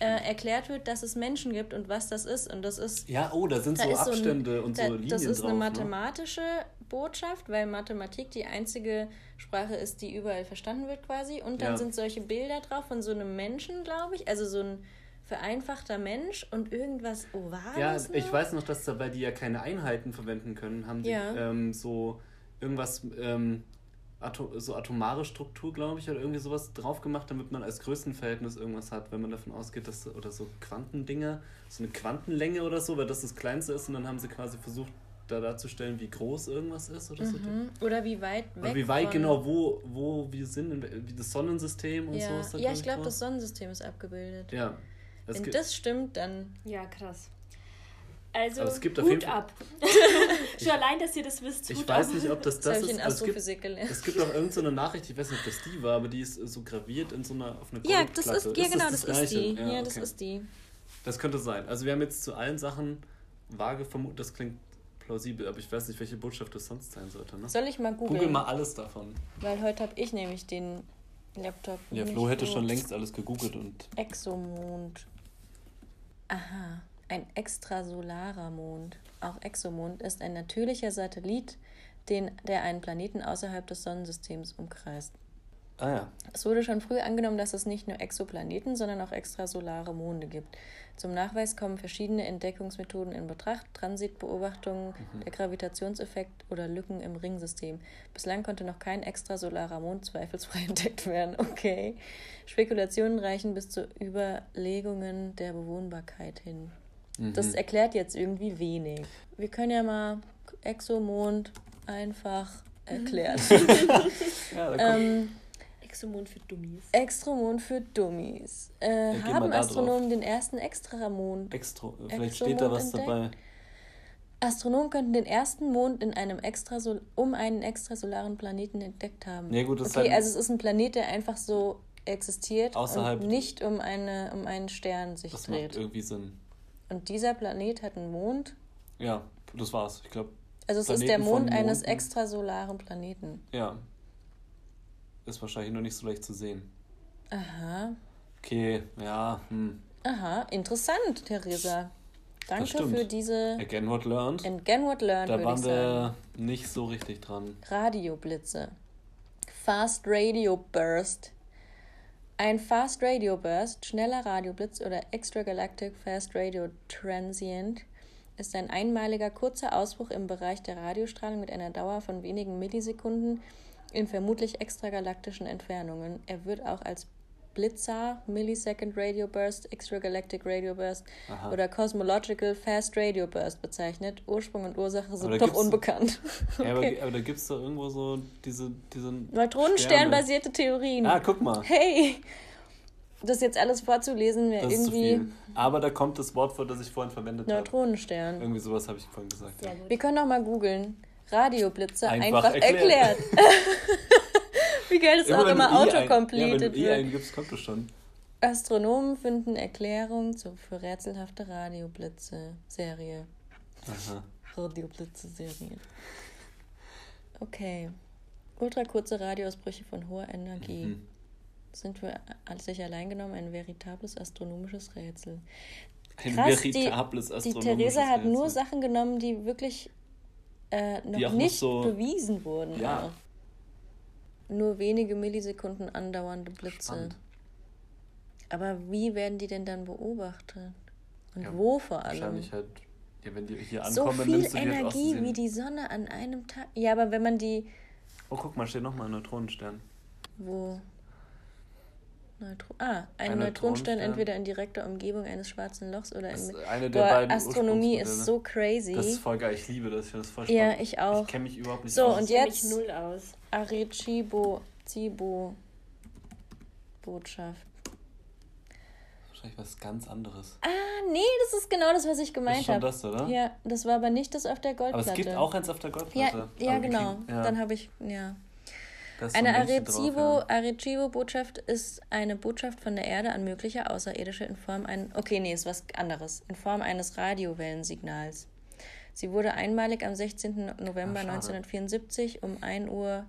äh, erklärt wird, dass es Menschen gibt und was das ist. Und das ist ja, oh, da sind da so ist so ein- Abstände und da, so Linien Das ist drauf. eine ne? mathematische Botschaft, weil Mathematik die einzige Sprache ist, die überall verstanden wird quasi. Und dann Ja. sind solche Bilder drauf von so einem Menschen, glaube ich. Also so ein vereinfachter Mensch und irgendwas Ja, Ovales. ich noch. weiß noch, dass da, weil die ja keine Einheiten verwenden können, haben die Ja. ähm, so irgendwas, ähm, Ato so atomare Struktur, glaube ich, oder irgendwie sowas drauf gemacht, damit man als Größenverhältnis irgendwas hat, wenn man davon ausgeht, dass oder so Quantendinger, so eine Quantenlänge oder so, weil das das Kleinste ist und dann haben sie quasi versucht, da darzustellen, wie groß irgendwas ist oder so. Mhm. Oder wie weit weg. Aber wie weit von- genau, wo, wo wir sind, in, wie das Sonnensystem und so Ja, ist da, ja ich glaube, das Sonnensystem ist abgebildet. Ja. Es Wenn das stimmt, dann. Ja, krass. Also, Aber es gibt auf Hut jeden Fall- ab. *laughs* Schon allein, dass ihr das wisst. ich Hut weiß ab. nicht, ob das Das, das ist. in also es gibt, Astrophysik gelernt. Es gibt auch irgendeine so eine Nachricht, ich weiß nicht, ob das die war, aber die ist so graviert in so einer auf eine Ja, das ist, ja genau, das, ist Gleiche? die. Ja, das okay. ist die. Das könnte sein. Also wir haben jetzt zu allen Sachen vage vermutet, das klingt plausibel, aber ich weiß nicht, welche Botschaft das sonst sein sollte. Ne? Soll ich mal googeln? Google mal alles davon. Weil heute habe ich nämlich den Laptop. Ja, Flo hätte schon längst alles gegoogelt und Exomond. Aha, ein extrasolarer Mond. Auch Exomond ist ein natürlicher Satellit, den, der einen Planeten außerhalb des Sonnensystems umkreist. Ah ja. Es wurde schon früh angenommen, dass es nicht nur Exoplaneten, sondern auch extrasolare Monde gibt. Zum Nachweis kommen verschiedene Entdeckungsmethoden in Betracht, Transitbeobachtungen, der Gravitationseffekt oder Lücken im Ringsystem. Bislang konnte noch kein extrasolarer Mond zweifelsfrei *laughs* entdeckt werden. Okay. Spekulationen reichen bis zu Überlegungen der Bewohnbarkeit hin. Das erklärt jetzt irgendwie wenig. Wir können ja mal Exomond einfach erklären. *laughs* ja da kommt, ähm, Exomond für Dummies. Extramond für Dummies. Äh, haben. Astronomen den ersten Extramond? Extro, vielleicht Exomond steht da was entdeckt? dabei. Astronomen könnten den ersten Mond in einem Extrasol um einen extrasolaren Planeten entdeckt haben. Ja, gut, das ist okay, halt- also es ist ein Planet, der einfach so existiert Außerhalb- und nicht um, eine, um einen Stern sich Das macht dreht. irgendwie Sinn. Und dieser Planet hat einen Mond. Ja, das war's. Ich glaube, Also es ist Planeten der Mond eines extrasolaren Planeten. ja. Ist wahrscheinlich nur nicht so leicht zu sehen. Aha. Okay, ja, hm. Aha, interessant, Theresa. Danke für diese Again what learned. Again What Learned, Da waren wir nicht so richtig dran. Radioblitze. Fast Radio Burst. Ein Fast Radio Burst, schneller Radioblitz oder Extragalactic Fast Radio Transient ist ein einmaliger kurzer Ausbruch im Bereich der Radiostrahlung mit einer Dauer von wenigen Millisekunden in vermutlich extragalaktischen Entfernungen. Er wird auch als Blitzer, Millisecond Radio Burst, Extragalactic Radio Burst Aha. oder Cosmological Fast Radio Burst bezeichnet. Ursprung und Ursache sind gibt's- unbekannt. *laughs* Ja, aber, Okay. aber da gibt es doch irgendwo so diese, diese Neutronensternbasierte Theorien. Ah, guck mal. Hey! Das jetzt alles vorzulesen wäre Das ist zu irgendwie viel. Aber da kommt das Wort vor, das ich vorhin verwendet habe. Neutronenstern. Irgendwie sowas habe ich vorhin gesagt. Gut. Wir können doch mal googeln. Radioblitze Einfach einfach, erklärt. erklärt. *laughs* Wie geil es auch immer Ja, wenn autocompleted du I wird. eingibst, kommt das schon. Astronomen finden Erklärung zu, für rätselhafte Radioblitze-Serie. Aha. Radioblitze-Serie. Okay. Ultrakurze Radioausbrüche von hoher Energie. Mhm. Sind für sich allein genommen ein veritables astronomisches Rätsel. Ein Krass, die, veritables die astronomisches Theresa hat nur Rätsel. Sachen genommen, die wirklich äh, noch nicht so- bewiesen wurden. Ja. auch. Nur wenige Millisekunden andauernde Blitze. Spannend. Aber wie werden die denn dann beobachtet? Und Ja, wo vor allem? Wahrscheinlich halt, ja, wenn die hier so ankommen, viel du die halt Energie wie die Sonne an einem Tag. Ja, aber wenn man die. Oh, guck mal, steht nochmal ein Neutronenstern. Wo? Neutro ah, ein, Ein Neutronenstern entweder in direkter Umgebung eines schwarzen Lochs oder in. eine der Boah, beiden Astronomie ist so crazy. Das ist voll geil, ich liebe das, ich finde das voll Ja, spannend. ich auch. Ich kenne mich überhaupt nicht So, aus. und Ich kenn jetzt- mich null aus. Arecibo, Zibo, Botschaft. Wahrscheinlich was ganz anderes. Ah, nee, das ist genau das, was ich ist gemeint schon habe. das, oder? Ja, das war aber nicht das auf der Aber Goldplatte. es gibt auch eins auf der Ja, Goldplatte. ja Aber wir genau. ja, Dann habe ich, ja. Eine ein Männchen drauf, Arecibo, ja. Arecibo-Botschaft ist eine Botschaft von der Erde an mögliche Außerirdische in Form ein. Okay, nee, ist was anderes. In Form eines Radiowellensignals. Sie wurde einmalig am 16. November schade. 1974 um 1 Uhr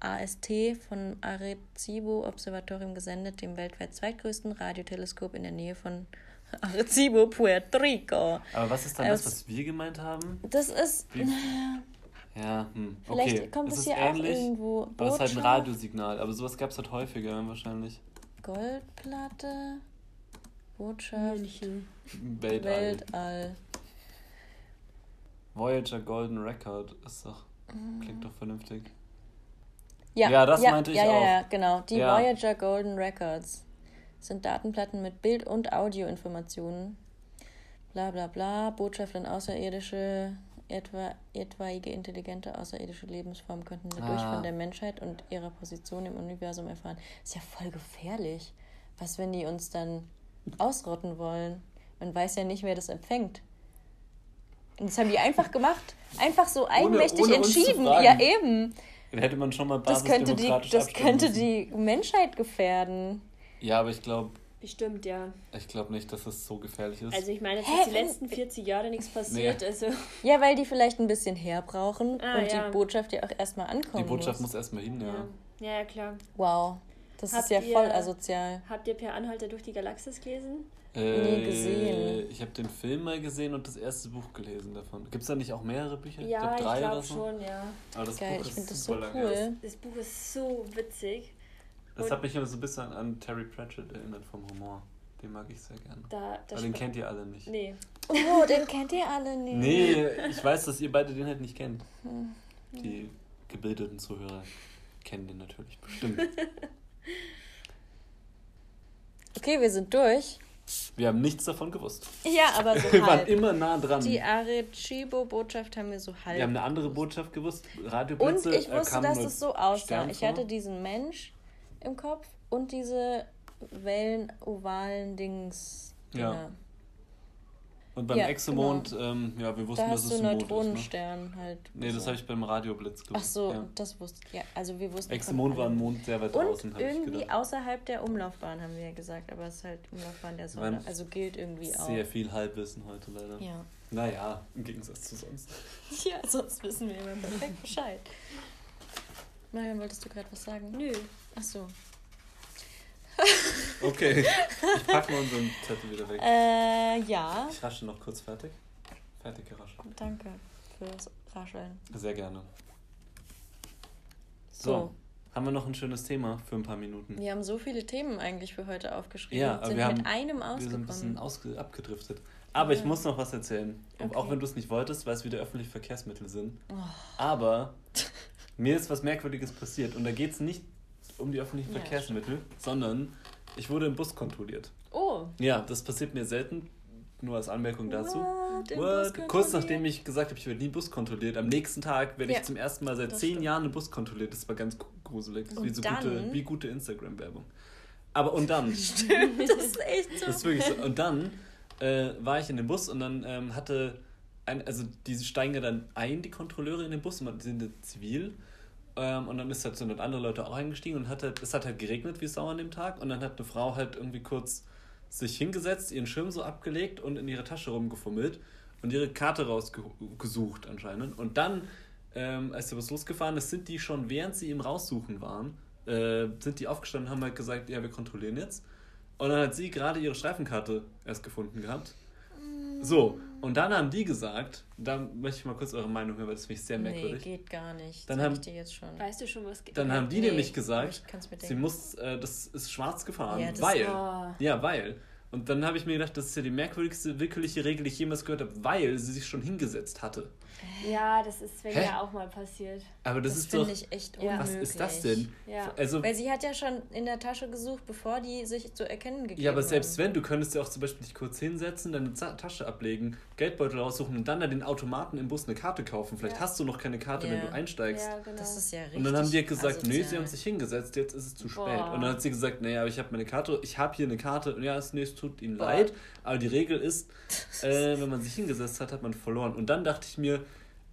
AST von Arecibo Observatorium gesendet, dem weltweit zweitgrößten Radioteleskop in der Nähe von Arecibo, Puerto Rico. Aber was ist dann das, was wir gemeint haben? Das ist. Wie- Ja, hm. Vielleicht okay. kommt es hier ähnlich, auch irgendwo. aber es ist halt ein Botschaft, Radiosignal. Aber sowas gab es halt häufiger wahrscheinlich. Goldplatte, Botschaft, München. Weltall. Weltall. Voyager Golden Record ist doch. Klingt doch vernünftig. Ja, Ja, das ja, meinte ich ja, auch. Ja, ja, genau. Die Ja. Voyager Golden Records sind Datenplatten mit Bild- und Audioinformationen. Bla bla bla. Botschaft an Außerirdische. Etwa, etwaige intelligente außerirdische Lebensformen könnten dadurch Ah. von der Menschheit und ihrer Position im Universum erfahren. Ist ja voll gefährlich. Was, wenn die uns dann ausrotten wollen? Man weiß ja nicht, wer das empfängt. Und das haben die einfach gemacht. Einfach so eigenmächtig ohne zu entschieden. Ja, eben. Dann hätte man schon mal Das könnte, die, das könnte die Menschheit gefährden. Ja, aber ich glaube Bestimmt, ja. ich glaub nicht, dass es so gefährlich ist. Also ich meine, Hä, ist die letzten 40 Jahre nichts passiert. Nee. Also Ja, weil die vielleicht ein bisschen herbrauchen Ah, und ja. die Botschaft ja auch erstmal die ankommen Botschaft muss. muss erstmal hin, ja. ja. ja, klar. Wow, das Habt ist ja ihr- voll asozial. Habt ihr Per Anhalter durch die Galaxis gelesen? Äh, Nie gesehen. Ich habe den Film mal gesehen und das erste Buch gelesen davon. Gibt es da nicht auch mehrere Bücher? Ja, glaub, ich drei glaube oder so. schon, ja. Aber das Geil, Buch ich ist finde das so super lang erst. cool. Das Buch ist so witzig. Das Und- hat mich immer so ein bisschen an Terry Pratchett erinnert vom Humor. Den mag ich sehr gerne. Da, Aber den kennt ihr alle nicht. Nee. Oh, den kennt ihr alle nicht. Nee, ich weiß, dass ihr beide den halt nicht kennt. Hm. Die gebildeten Zuhörer kennen den natürlich bestimmt. *laughs* Okay, wir sind durch. Wir haben nichts davon gewusst. Ja, aber so *laughs* Wir waren immer nah dran. Die Arecibo-Botschaft haben wir so halb. Wir haben eine andere Botschaft gewusst. Radio Und ich äh, wusste, dass es so aussah. Ich hatte diesen Mensch im Kopf und diese Wellen, ovalen Dings. Ja. Dinger. Und beim Ja, Exomond, ähm, ja, wir wussten, Da dass es ein Mond ist. Ne? Neutronenstern halt. Nee, das habe ich beim Radioblitz gewusst. Ach so, Ja. das wusste ich. Ja, also wir wussten. Exomond war ein. Mond sehr weit Und draußen, habe ich irgendwie außerhalb der Umlaufbahn, haben wir ja gesagt. Aber es ist halt Umlaufbahn der Sonne. Also gilt irgendwie auch. Sehr viel Halbwissen heute leider. Ja. Naja, im Gegensatz zu sonst. *laughs* ja, sonst wissen wir immer perfekt Bescheid. Marion, wolltest du gerade was sagen? Nö. Ach so. *laughs* Okay, ich packe mal unseren Zettel wieder weg. Äh, ja. Ich rasche noch kurz fertig. Fertig gerascht. Danke fürs Rascheln. Sehr gerne. So. So, haben wir noch ein schönes Thema für ein paar Minuten? Wir haben so viele Themen eigentlich für heute aufgeschrieben. Ja, aber sind wir mit haben- einem Wir sind ein bisschen ausgekommen. abgedriftet. Aber ich Ja. muss noch was erzählen. Okay. Auch wenn du es nicht wolltest, weil es wieder öffentliche Verkehrsmittel sind. Oh. Aber *laughs* mir ist was Merkwürdiges passiert. Und da geht es nicht um die öffentlichen Ja, Verkehrsmittel, sondern ich wurde im Bus kontrolliert. Oh. Ja, das passiert mir selten. Nur als Anmerkung dazu. What? What? Kurz nachdem ich gesagt habe, ich werde nie Bus kontrolliert, am nächsten Tag werde Ja, ich zum ersten Mal seit das zehn stimmt. Jahren im Bus kontrolliert. Das war ganz gruselig. Und wie, so dann- gute, wie gute Instagram-Werbung. Aber und dann, *laughs* das ist echt so. das ist wirklich so. Und dann äh, war ich in dem Bus und dann ähm, hatte ein, also die steigen ja dann ein, die Kontrolleure in den Bus, und man- die sind ja zivil. Ähm, und dann ist halt so und andere Leute auch eingestiegen und hat halt, es hat halt geregnet wie Sau an dem Tag und dann hat eine Frau halt irgendwie kurz sich hingesetzt, ihren Schirm so abgelegt und in ihre Tasche rumgefummelt und ihre Karte rausgesucht anscheinend. Und dann, ähm, als der Bus losgefahren ist, sind die schon, während sie im Raussuchen waren, äh, sind die aufgestanden und haben halt gesagt, ja, wir kontrollieren jetzt. Und dann hat sie gerade ihre Streifenkarte erst gefunden gehabt. So, und dann haben die gesagt, da möchte ich mal kurz eure Meinung hören, weil das finde ich sehr Nee, merkwürdig. geht gar nicht. Dann Sag haben- ich dir jetzt schon. Weißt du schon, was geht? Dann haben die Nee, nämlich gesagt, sie muss, äh, das ist schwarz gefahren, Ja, das- weil, Oh. ja, weil. Und dann habe ich mir gedacht, das ist ja die merkwürdigste willkürliche Regel, die ich jemals gehört habe, weil sie sich schon hingesetzt hatte. Ja, das ist Sven Hä? ja auch mal passiert. Aber das, Das, ist doch, finde ich echt unmöglich. was ist das denn? Ja. Also, Weil sie hat ja schon in der Tasche gesucht, bevor die sich zu erkennen gegeben ja, aber selbst haben. wenn, du könntest ja auch zum Beispiel dich kurz hinsetzen, deine Tasche ablegen, Geldbeutel raussuchen und dann an den Automaten im Bus eine Karte kaufen. Vielleicht Ja. hast du noch keine Karte, wenn Ja. du einsteigst. Ja, genau. Das ist ja richtig Und dann haben die gesagt, nee, asozial. sie haben sich hingesetzt, jetzt ist es zu spät. Boah. Und dann hat sie gesagt, nee, aber ich habe meine Karte, ich habe hier eine Karte. Und ja, es, nee, es tut ihnen Boah. leid. Aber die Regel ist, äh, wenn man sich hingesetzt hat, hat man verloren. Und dann dachte ich mir,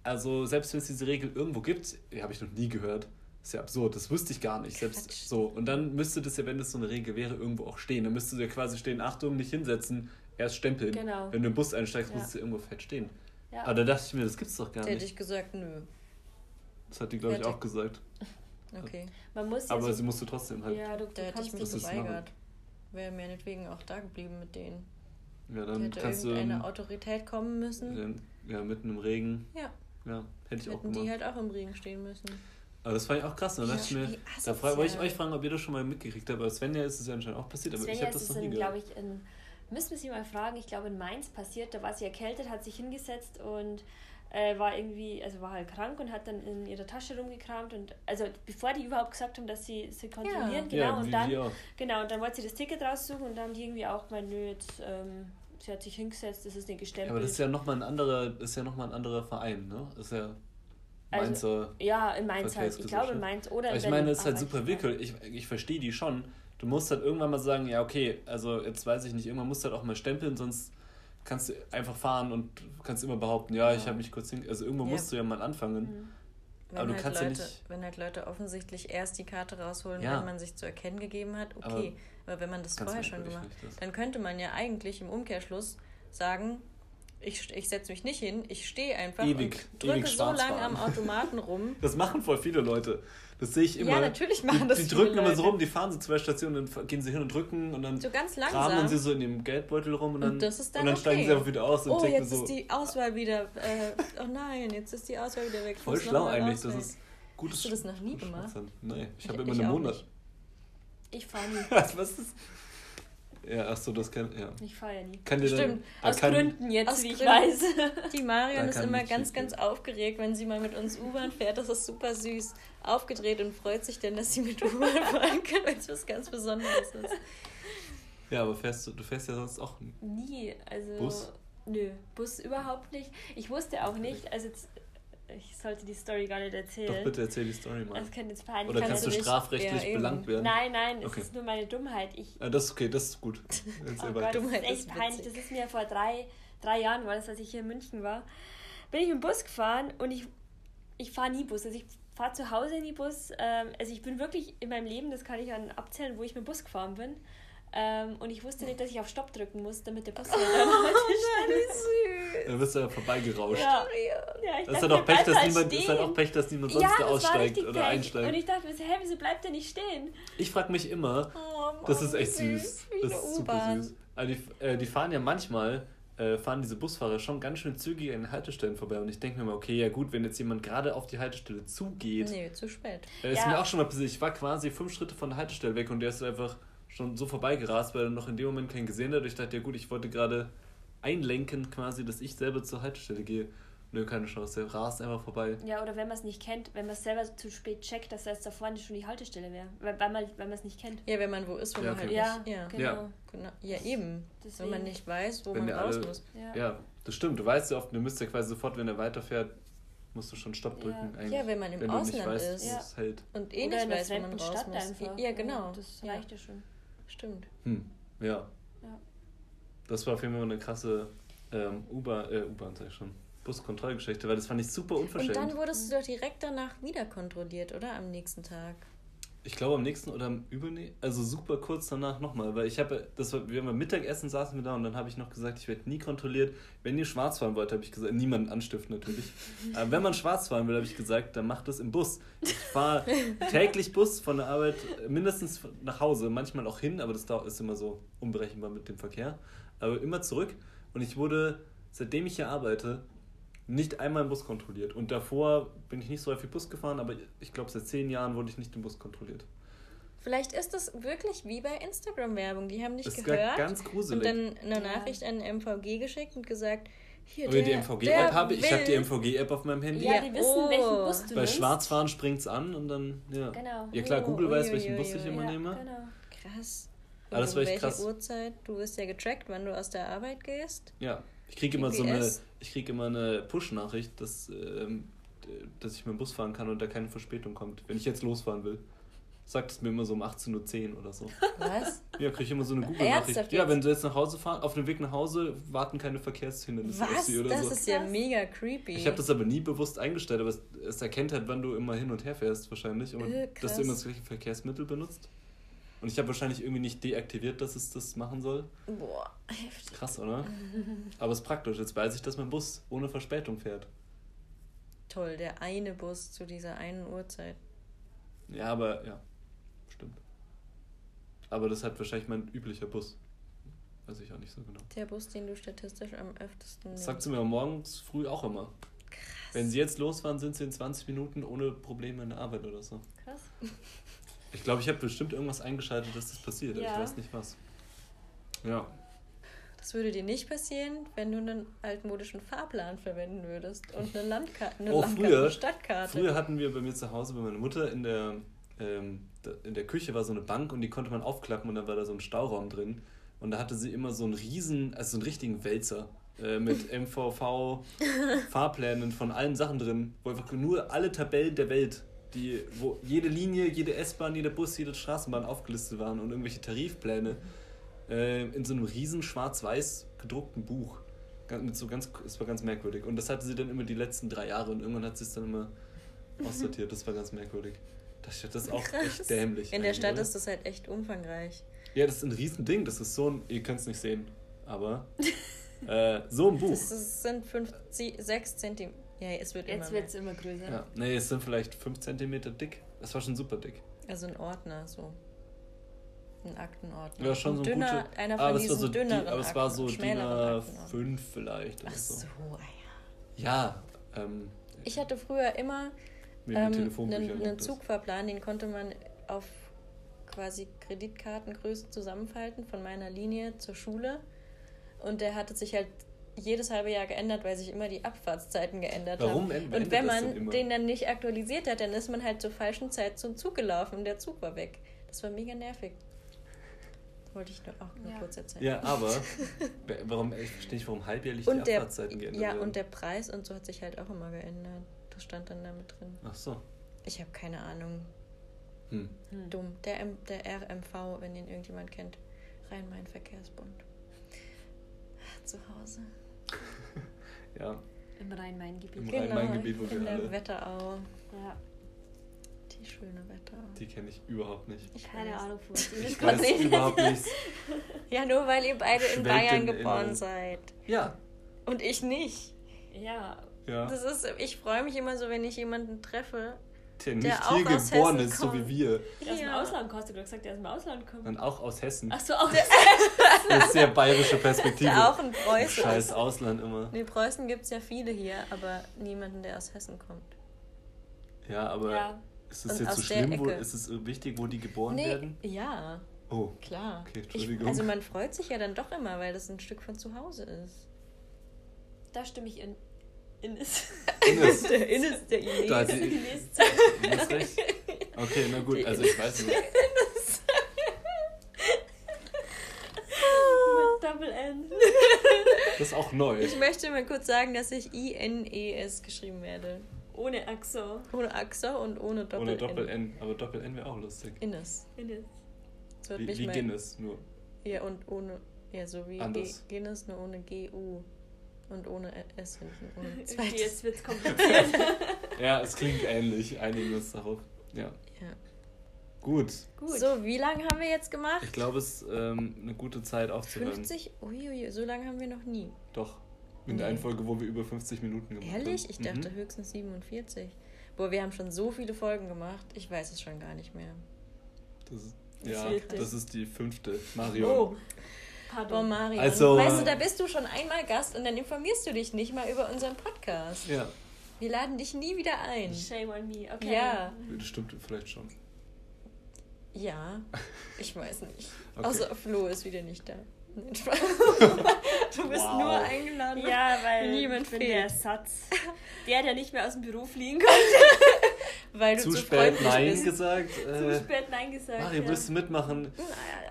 also selbst wenn es diese Regel irgendwo gibt, die habe ich noch nie gehört. ist ja absurd, das wusste ich gar nicht. Selbst so. Und dann müsste das ja, wenn das so eine Regel wäre, irgendwo auch stehen. Dann müsste ja quasi stehen, Achtung, nicht hinsetzen, erst stempeln. Genau. Wenn du im Bus einsteigst, Ja. muss es ja irgendwo fett stehen. Ja. Aber da dachte ich mir, das gibt's doch gar Da hätte nicht. ich gesagt, nö. Das hat die, glaube ich, auch gesagt. *laughs* Okay. Man muss ja Aber so, sie musste trotzdem halt. ja, du, Da du hätte ich mich geweigert. Wäre meinetwegen auch da geblieben mit denen. Ja, Da dann hätte kannst du irgendeine ähm, Autorität kommen müssen. dann, ja, mitten im Regen. Ja, Ja, hätte ich auch hätten die gemacht. halt auch im Regen stehen müssen. Aber das fand ich auch krass. Ja, dachte ich mir, da wollte ich euch fragen, ob ihr das schon mal mitgekriegt habt. Aber Svenja ist es ja anscheinend auch passiert, aber ich Svenja habe ist das noch nie in, gehört. glaube ich, in, müssen wir sie mal fragen, ich glaube in Mainz passiert, da war sie erkältet, hat sich hingesetzt und äh, war irgendwie, also war halt krank und hat dann in ihrer Tasche rumgekramt und also bevor die überhaupt gesagt haben, dass sie sie kontrollieren, genau, ja, und dann auch. genau, und dann wollte sie das Ticket raussuchen und dann haben die irgendwie auch gemeint, nö, jetzt ähm, sie hat sich hingesetzt, das ist nicht Ja, gestempelt. aber das ist ja nochmal ein anderer, ist ja noch mal ein anderer Verein, ne? Das ist ja Also, Mainzer. Ja, in Mainz halt. Ich glaube in. Mainz oder Aber in ich meine, es ist halt super ich- willkürlich. Ich, ich verstehe die schon. Du musst halt irgendwann mal sagen, ja, okay, also jetzt weiß ich nicht, irgendwann musst du halt auch mal stempeln, sonst kannst du einfach fahren und kannst immer behaupten, ja, ich Ja. habe mich kurz hin. Also irgendwo Ja. musst du ja mal anfangen. Mhm. Wenn, Aber du halt kannst ja Leute, nicht- wenn halt Leute offensichtlich erst die Karte rausholen, Ja. wenn man sich zu erkennen gegeben hat, okay. Aber, wenn man das vorher schon gemacht das. dann könnte man ja eigentlich im Umkehrschluss sagen, ich, ich setze mich nicht hin, ich stehe einfach Ewig- und drücke so lange am Automaten rum. *laughs* Das machen voll viele Leute. Das sehe ich immer. Ja, natürlich machen die, das Die drücken immer so Leute. rum, die fahren so zwei Stationen, dann gehen sie hin und drücken und dann So ganz kramen langsam. sie so in dem Geldbeutel rum und Und dann, das ist dann und dann steigen okay. sie einfach wieder aus und Oh, jetzt so, ist die Auswahl wieder. Äh, oh nein, jetzt ist die Auswahl wieder weg. Voll schlau eigentlich. Das ist gutes Hast du das noch nie gemacht? Nee, ich habe immer ich einen Monat. nicht. Ich fahre nie. *laughs* Was ist Ja, ach so, das kann, ja. Ich fahre ja nie. Kann dir Stimmt. dann, Aus kann, Gründen jetzt, Aus wie ich Gründen. weiß. *laughs* Die Marion ist immer ganz, ganz aufgeregt, wenn sie mal mit uns U-Bahn fährt. Das ist super süß. Aufgedreht und freut sich dann, dass sie mit U-Bahn fahren kann, weil es was ganz Besonderes ist. Ja, aber fährst du, du fährst ja sonst auch. Nie. Also. Bus? Nö, Bus überhaupt nicht. Ich wusste auch nicht, also jetzt, ich sollte die Story gar nicht erzählen. Doch bitte erzähl die Story mal. Das könnte jetzt peinlich Oder sein. kannst du nicht. strafrechtlich Ja, belangt werden? Nein, nein, es Okay. ist nur meine Dummheit. Ich, Ah, das ist okay, das ist gut. *laughs* Oh. Gott, das Dummheit ist ist echt peinlich. witzig. Das ist mir vor drei, drei Jahren, war das, als ich hier in München war, bin ich im Bus gefahren und ich, ich fahre nie Bus. Also ich fahre zu Hause nie Bus. Ähm, also ich bin wirklich in meinem Leben, das kann ich an abzählen, wo ich mit dem Bus gefahren bin. Ähm, und ich wusste nicht, dass ich auf Stopp drücken muss, damit der Bus halt *laughs* dann Wie *laughs* Dann wirst du ja vorbeigerauscht. Ja, süß. ja, ich Das ist dann auch Pech, dass niemand, ist dann auch Pech, dass niemand sonst ja, da aussteigt oder Pech. einsteigt. Und ich dachte mir so, hä, wieso bleibt der nicht stehen? Ich frage mich immer, Oh, das ist Mann, echt süß. Das ist super süß. Also die, äh, die fahren ja manchmal, äh, fahren diese Busfahrer schon ganz schön zügig an den Haltestellen vorbei. Und ich denke mir mal, okay, ja gut, wenn jetzt jemand gerade auf die Haltestelle zugeht, Nee, zu spät. äh, ist Ja. mir auch schon mal passiert. Ich war quasi fünf Schritte von der Haltestelle weg und der ist einfach schon so vorbeigerast, weil er noch in dem Moment keinen gesehen hat. Ich dachte, ja gut, ich wollte gerade einlenken quasi, dass ich selber zur Haltestelle gehe. Nö, keine Chance, der rast einfach vorbei. Ja, oder wenn man es nicht kennt, wenn man es selber zu spät checkt, dass das da vorne schon die Haltestelle wäre. Weil, weil man weil man es nicht kennt. Ja, wenn man wo ist, wo Ja, man halt okay. Ja, nicht. Ja, genau. Ja. genau. ja eben. Deswegen. Wenn man nicht weiß, wo Wenn man raus alle- muss. Ja. Ja, das stimmt. Du weißt ja oft, du müsst ja quasi sofort, wenn er weiterfährt, musst du schon Stopp drücken. Ja. Eigentlich, Ja, wenn man im wenn Ausland weißt, ist. Ja. hält. Und eh oder nicht weiß, wo man raus Stadt muss. einfach. Ja, genau. Das ja, reicht ja schon. Stimmt. Hm. Ja. Ja. Das war auf jeden Fall eine krasse ähm, U-Bahn, äh, U-Bahn sag ich schon, Buskontrollgeschichte, weil das fand ich super Und unverschämt. dann wurdest du doch direkt danach wieder kontrolliert, oder? Am nächsten Tag. Ich glaube am nächsten oder am übernächsten, also super kurz danach nochmal, weil ich habe, das war, wir haben beim Mittagessen saßen wir da und dann habe ich noch gesagt, ich werde nie kontrolliert. Wenn ihr schwarz fahren wollt, habe ich gesagt, niemanden anstiften natürlich. *laughs* Aber wenn man schwarz fahren will, habe ich gesagt, dann macht das im Bus. Ich fahre täglich Bus von der Arbeit mindestens nach Hause, manchmal auch hin, aber das ist immer so unberechenbar mit dem Verkehr. Aber immer zurück und ich wurde seitdem ich hier arbeite, nicht einmal im Bus kontrolliert. Und davor bin ich nicht so häufig Bus gefahren, aber ich glaube, seit zehn Jahren wurde ich nicht im Bus kontrolliert. Vielleicht ist das wirklich wie bei Instagram-Werbung. Die haben dich Das ist gehört ganz gruselig. und dann eine Ja. Nachricht an MVG geschickt und gesagt, hier, Aber die der- MVG-App der habe ich. Ich habe die MVG-App auf meinem Handy. Ja, die wissen, oh. welchen Bus du Bei nimmst. Schwarzfahren springt es an und dann, ja. Genau. Ja klar, Oh, Google weiß, ui, welchen Bus ich immer ja, nehme. Genau. Krass. Ah, das Und war um echt welche krass. Uhrzeit? Du wirst ja getrackt, wann du aus der Arbeit gehst. Ja, ich kriege immer so eine, ich kriege immer eine Push-Nachricht, dass, ähm, dass ich mit dem Bus fahren kann und da keine Verspätung kommt. Wenn ich jetzt losfahren will, sagt es mir immer so um 18.10 Uhr oder so. Was? Ja, kriege ich immer so eine Google-Nachricht. Ja, wenn du jetzt nach Hause fahren, auf dem Weg nach Hause warten keine Verkehrshindernisse auf Was? sie oder Das so. ist ja mega creepy. Ich habe das aber nie bewusst eingestellt, aber es, es erkennt halt, wann du immer hin und her fährst wahrscheinlich und Äh, dass du immer das gleiche Verkehrsmittel benutzt. Und ich habe wahrscheinlich irgendwie nicht deaktiviert, dass es das machen soll. Boah, heftig. Krass, oder? *laughs* Aber es ist praktisch. Jetzt weiß ich, dass mein Bus ohne Verspätung fährt. Toll, der eine Bus zu dieser einen Uhrzeit. Ja, aber ja, stimmt. Aber das hat wahrscheinlich mein üblicher Bus. Weiß ich auch nicht so genau. Der Bus, den du statistisch am öftesten Das sagt sie mir morgens früh auch immer. Wenn sie jetzt losfahren, sind sie in 20 Minuten ohne Probleme in der Arbeit oder so. Krass. *laughs* Ich glaube, ich habe bestimmt irgendwas eingeschaltet, dass das passiert. aber Ja. Ich weiß nicht was. Ja. Das würde dir nicht passieren, wenn du einen altmodischen Fahrplan verwenden würdest und eine Landkarte, eine, Oh, Landkarte, früher- Stadtkarte. Früher hatten wir bei mir zu Hause, bei meiner Mutter, in der, ähm, in der Küche war so eine Bank und die konnte man aufklappen und dann war da so ein Stauraum drin. Und da hatte sie immer so einen riesen, also so einen richtigen Wälzer äh, mit *laughs* MVV-Fahrplänen von allen Sachen drin, wo einfach nur alle Tabellen der Welt, die, wo jede Linie, jede S-Bahn, jeder Bus, jede Straßenbahn aufgelistet waren und irgendwelche Tarifpläne äh, in so einem riesen schwarz-weiß gedruckten Buch. Mit so ganz, es war ganz merkwürdig. Und das hatte sie dann immer die letzten drei Jahre und irgendwann hat sie es dann immer *laughs* aussortiert. Das war ganz merkwürdig. Das, das ist auch Krass. echt dämlich. In der Stadt oder? ist das halt echt umfangreich. Ja, das ist ein Riesending. Das ist so ein. Ihr könnt es nicht sehen, aber. *laughs* äh, so ein Buch. Das sind 5, 6 Zentimeter. Ja, es wird Jetzt immer wird es immer größer. Ja, nee, es sind vielleicht 5 cm dick. Das war schon super dick. Also ein Ordner, so. Ein Aktenordner. Ja, schon so ein dünner, gute. einer von aber es diesen war so, die, dünneren aber es war so DIN schmäleren Aktenordnern. 5 vielleicht oder Ach so. so, ah ja. Ja, ähm, Ich hatte früher immer ähm, einen, einen. Zugfahrplan, den konnte man auf quasi Kreditkartengröße zusammenfalten von meiner Linie zur Schule. Und der hatte sich halt jedes halbe Jahr geändert, weil sich immer die Abfahrtszeiten geändert Warum haben. ändert Und wenn man den dann nicht aktualisiert hat, dann ist man halt zur falschen Zeit zum Zug gelaufen und der Zug war weg. Das war mega nervig. Wollte ich nur auch nur Ja. kurz erzählen. Ja, aber *laughs* warum, ich verstehe nicht, warum halbjährlich und die der, Abfahrtszeiten geändert ja, werden. und der Preis und so hat sich halt auch immer geändert. Das stand dann damit drin. Ach so. Ich habe keine Ahnung. Hm. Hm. Dumm. Der, M der RMV, wenn den irgendjemand kennt. Rhein-Main-Verkehrsbund. Zu Hause. Ja, Im Rhein-Main-Gebiet. Im Rhein-Main-Gebiet, wo in wir der alle- Wetterau. Ja, Die schöne Wetterau. die kenne ich überhaupt nicht. Ich keine weiß. Ahnung, wo es Ich ist. weiß *laughs* überhaupt nichts. Ja, nur weil ihr beide in Bayern in geboren Erinnerung. seid. Ja, Und ich nicht. Ja, ja. Das ist, ich freue mich immer so, wenn ich jemanden treffe. Der nicht der auch hier aus geboren Hessen ist, so wie kommt. wir. der aus dem Ja. Ausland kommt. Hast du gesagt, der aus dem Ausland kommt? Und auch aus Hessen. Ach so, auch *laughs* Das *laughs* ist sehr bayerische Perspektive. Der auch ein Preuße Scheiß ist. Ausland immer. Nee, Preußen gibt es ja viele hier, aber niemanden, der aus Hessen kommt. Ja, aber Ja. ist es jetzt so schlimm? Wo, ist es wichtig, wo die geboren Nee, werden? ja, Oh, klar. Okay, ich, Entschuldigung. also man freut sich ja dann doch immer, weil das ein Stück von zu Hause ist. Da stimme ich in. Ines. Ines, *laughs* Der Ines, der Ines. da hat *laughs* die, Ines. Okay, na gut, also ich weiß nicht. Das ist auch neu. Ich möchte mal kurz sagen, dass ich I-N-E-S geschrieben werde. Ohne Axo. Ohne Axer und ohne Doppel-N. Ohne Doppel-N. Aber Doppel-N wäre auch lustig. Ines. Ines. Das wird Wie, mich wie Guinness, nur. Ja, und ohne. Ja, so wie G. Guinness, nur ohne G-U. Und ohne S hinten. Ohne Okay, *laughs* zweites. jetzt wird's kompliziert. *laughs* Ja, es klingt ähnlich. Einigen wir uns darauf. Ja. Ja. Gut. Gut. So, wie lange haben wir jetzt gemacht? Ich glaube, es ist ähm, eine gute Zeit aufzuhören. 50? Uiui, so lange haben wir noch nie. Doch. In der Nee. einen Folge, wo wir über 50 Minuten gemacht haben. Ehrlich? Ich dachte Mhm. höchstens 47. Boah, wir haben schon so viele Folgen gemacht. Ich weiß es schon gar nicht mehr. Das ist, Die ja, das ist die fünfte. Mario. Oh. Boah, Marion. Also- weißt du, da bist du schon einmal Gast und dann informierst du dich nicht mal über unseren Podcast. Ja, Wir laden dich nie wieder ein. Shame on me, okay. Ja, das stimmt vielleicht schon. Ja. Ich weiß nicht. *laughs* Okay. Außer Flo ist wieder nicht da. Nein, *laughs* du bist Wow. nur eingeladen. Ja, weil Niemand ich bin fehlt. der Ersatz. *laughs* Der, der nicht mehr aus dem Büro fliegen konnte. Weil du Zu zu, spät freundlich Nein bist. gesagt. Zu Äh, spät Nein gesagt. Mario, ja. willst du mitmachen?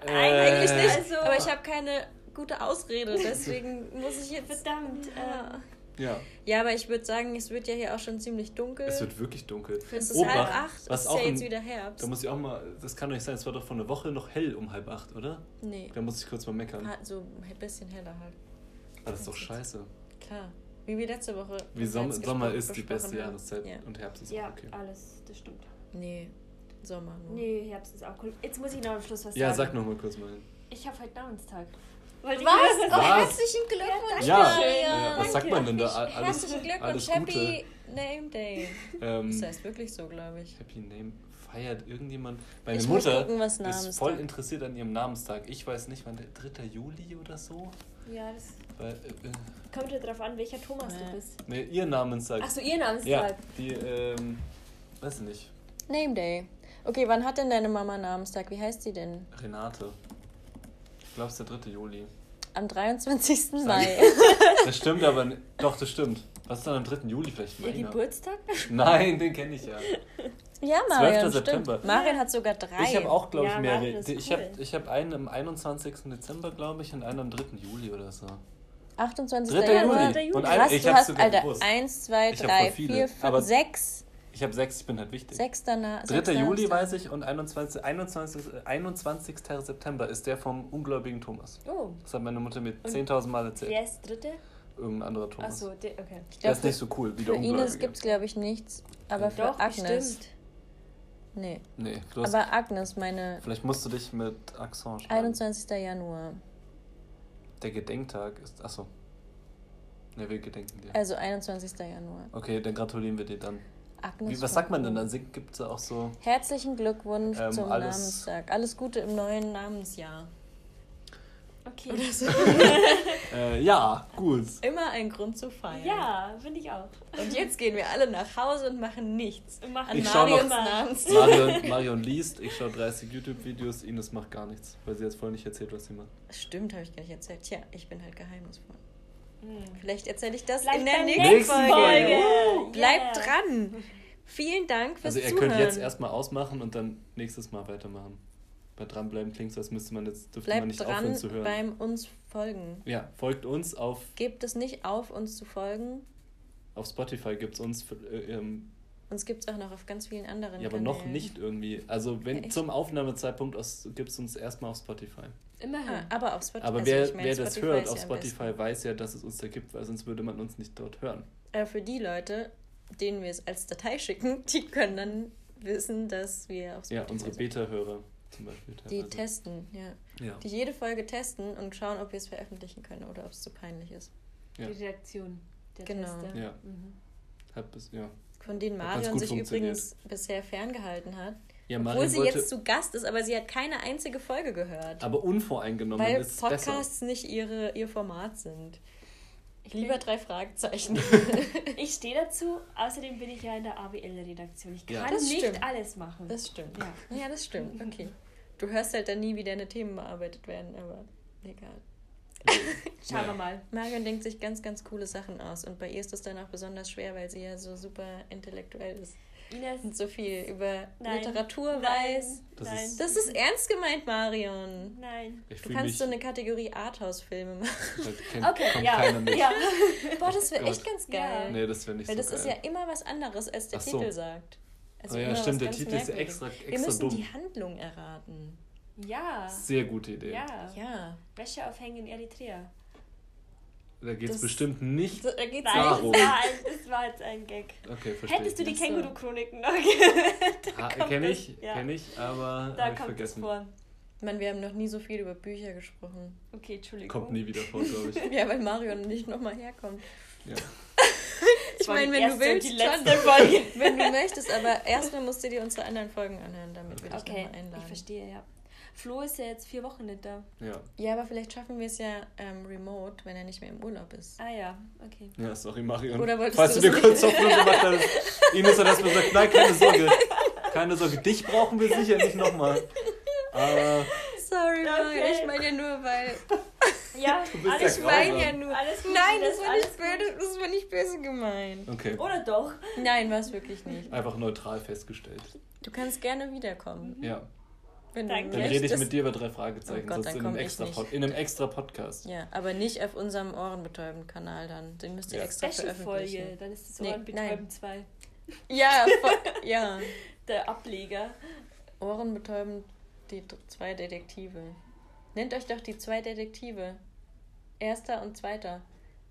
Äh, Eigentlich nicht, Also, aber ich habe keine gute Ausrede, deswegen muss ich jetzt. Verdammt. Ja. ähm, Ja, Ja, aber ich würde sagen, es wird ja hier auch schon ziemlich dunkel. es wird wirklich dunkel. es ist Obacht, halb acht, was es ist auch ja jetzt ein- wieder Herbst. Da muss ich auch mal, das kann doch nicht sein, es war doch vor einer Woche noch hell um halb acht, oder? nee, Da muss ich kurz mal meckern. Ah, so ein bisschen heller halt. Aber das ist doch scheiße. Klar. Wie wir letzte Woche. Wie Sommer, Sommer ist die beste. Jahreszeit Ja. und Herbst ist ja, auch okay. alles, das stimmt. Nee, Sommer nur. Nee, Herbst ist auch cool. Jetzt muss ich noch am Schluss was Ja, sagen. sag noch mal kurz mal hin. Ich habe heute Namenstag. Was? Oh, herzlichen Glückwunsch, Ja, Marion. ja, was sagt man denn da? Alles, Herzlichen Glückwunsch, alles Happy. Name Day. Ähm, Das heißt wirklich so, glaube ich. Happy Name. Feiert irgendjemand? Meine Ich Mutter gucken, ist voll interessiert an ihrem Namenstag. Ich weiß nicht, wann der 3. Juli oder so? Ja, das Weil, äh, äh, kommt ja drauf an, welcher Thomas Ja. du bist. nee, ihr Namenstag. Achso, ihr Namenstag. Ja, die, ähm, weiß ich nicht. Name Day. Okay, wann hat denn deine Mama Namenstag? Wie heißt sie denn? Renate. Ich glaube, es ist der 3. Juli. Am 23. Mai. *laughs* Das stimmt aber nicht. Doch, das stimmt. Was ist dann am 3. Juli vielleicht? Ihr? Geburtstag? Nein, den kenne ich ja. *laughs* Ja, Marion, 12. September. stimmt. Marion hat sogar drei. Ich habe auch, glaube ich, Ja, mehrere. Ich cool. habe ich hab einen am 21. Dezember, glaube ich, und einen am 3. Juli oder so. 28. 3. Januar. Juli. Juli. Und ein, Krass, ich du hast, sogar Alter, gewusst. 1, 2, Ich hab 3, voll viele, 4, 5, aber- 6. Ich habe sechs, ich bin halt wichtig. 6 danach. 3. Juli weiß ich und 21. 21. 21. September ist der vom ungläubigen Thomas. Oh, Das hat meine Mutter mir Und 10.000 Mal erzählt. wer ist dritte? Irgendein anderer Thomas. Achso, okay. Ich der glaub, ist nicht so cool wie Für der Ines Ungläubige. gibt es, glaube ich, nichts. Aber für Doch, Agnes. bestimmt. Nee. Nee, du hast, Aber Agnes, meine vielleicht musst du dich mit Accent schreiben. 21. Januar. Der Gedenktag ist. Achso. Ne, wir gedenken dir. Also 21. Januar. Okay, dann gratulieren wir dir dann. Agnes. Wie, was sagt man denn dann? Gibt es auch so. Herzlichen Glückwunsch Ähm, zum alles- Namenstag. Alles Gute im neuen Namensjahr. Okay. *laughs* Äh, ja, gut. Immer ein Grund zu feiern. Ja, finde ich auch. Und jetzt gehen wir alle nach Hause und machen nichts. Wir machen Ich Marions Namenstag. Marion, Marion *laughs* liest, ich schaue 30 YouTube-Videos, Ines macht gar nichts, weil sie jetzt vorhin nicht erzählt, was sie macht. Stimmt, habe ich gar nicht erzählt. Tja, ich bin halt geheimnisvoll. Hm. Vielleicht erzähle ich das Vielleicht in der nächsten, nächsten Folge. Folge. Bleibt Yeah. dran. Vielen Dank fürs Also ihr Zuhören. könnt jetzt erstmal ausmachen und dann nächstes Mal weitermachen. Bei dranbleiben klingt so, als müsste man jetzt, dürfte man Bleibt nicht aufhören dran zu hören. beim uns folgen. Ja, folgt uns auf, Gebt es nicht auf, uns zu folgen. auf Spotify gibt es uns, äh, ähm, Uns gibt es auch noch auf ganz vielen anderen ja, aber noch Kanälen. nicht irgendwie. Also wenn Ja, zum Aufnahmezeitpunkt gibt es uns erstmal auf Spotify. Immerhin. Ah, aber auf Spotify. Aber also wer, ich meine, wer das Spotify hört auf ja Spotify, weiß ja, dass es uns da gibt, weil sonst würde man uns nicht dort hören. besten. Äh, für die Leute, denen wir es als Datei schicken, *laughs* die können dann wissen, dass wir auf Spotify Ja, unsere. Beta-Hörer zum Beispiel. Die teilweise. testen, ja. Ja. Die jede Folge testen und schauen, ob wir es veröffentlichen können oder ob es zu peinlich ist. Ja. Die Reaktion der Genau. Tester. Ja. Mhm. Hat bis, ja. Von denen Marion sich übrigens bisher ferngehalten hat. Ja, Obwohl sie wollte, jetzt zu Gast ist, aber sie hat keine einzige Folge gehört. aber unvoreingenommen weil ist es besser. Podcasts nicht ihre, ihr Format sind. Ich, Lieber drei Fragezeichen. *laughs* ich stehe dazu, außerdem bin ich ja in der AWL-Redaktion. Ich Ja. kann Das nicht stimmt. alles machen. Das stimmt. Ja. Ja, das stimmt. Okay. Du hörst halt dann nie, wie deine Themen bearbeitet werden, aber egal. *laughs* Schauen wir Ja. mal. Marion denkt sich ganz, ganz coole Sachen aus und bei ihr ist das dann auch besonders schwer, weil sie ja so super intellektuell ist Ines, und so viel über Nein. Literatur nein, weiß. Das nein. ist- Das ist ernst gemeint, Marion. Nein. Ich Du kannst so eine Kategorie Arthouse-Filme machen. *laughs* halt, kennt, Okay, ja. ja. *laughs* Boah, das wäre Gott. echt ganz Ja. geil. Nee, das wäre nicht Weil so das ist geil. ja immer was anderes, als der so. Titel sagt. Also Oh ja, stimmt, der Titel ist ja Merkwürdiges. extra, Wir extra müssen dumm. die Handlung erraten. Ja. Sehr gute Idee. Ja. Ja. Wäsche aufhängen in Eritrea. Da geht es bestimmt nicht. So, da geht's Nein, Darum. das war, ein, das war jetzt ein Gag. Okay, verstehe. Hättest du die. Känguru-Chroniken noch *laughs* gehört? Ah, Kenne ich, ja. kenn ich, aber Da ich kommt es vergessen. vor. Mann, wir haben noch nie so viel über Bücher gesprochen. Okay, Entschuldigung. Kommt nie wieder vor, glaube ich. *laughs* Ja, weil Marion nicht nochmal herkommt. Ja. Ich meine, wenn du willst, die schon, letzte Folge. wenn du möchtest, aber erstmal musst du dir unsere anderen Folgen anhören, damit wir dich Okay, nochmal ich einladen. verstehe, ja. Flo ist ja jetzt vier Wochen nicht da. Ja. Ja, aber vielleicht schaffen wir es ja ähm, remote, wenn er nicht mehr im Urlaub ist. Ah ja, okay. Ja, sorry, Marion. Oder wolltest Falls du dir kurz? Hoffnung *laughs* gemacht hast, Ines hat erstmal gesagt, nein, keine Sorge. Keine Sorge, dich brauchen wir sicher nicht nochmal. Aber Sorry, Mario, Okay. ich meine ja nur, weil. Ja, *laughs* alles Ich meine ja nur. Alles gut, Nein, das das war, alles nicht böse, das war nicht böse gemeint. okay, Oder doch? Nein, war es wirklich nicht. einfach neutral festgestellt. Du kannst gerne wiederkommen. Ja, Wenn Danke. dann rede ich mit dir über drei Fragezeichen, Oh Gott, sonst dann in einem, ich extra nicht. Pod, in einem extra Podcast. Ja, aber nicht auf unserem ohrenbetäubenden Kanal dann. Den müsst ihr Ja. extra Special-Folge, veröffentlichen. dann ist das Nee, Ohrenbetäuben 2. Ja, *laughs* ja. Der Ableger. Ohrenbetäubend die zwei Detektive. Nennt euch doch die zwei Detektive. Erster und zweiter.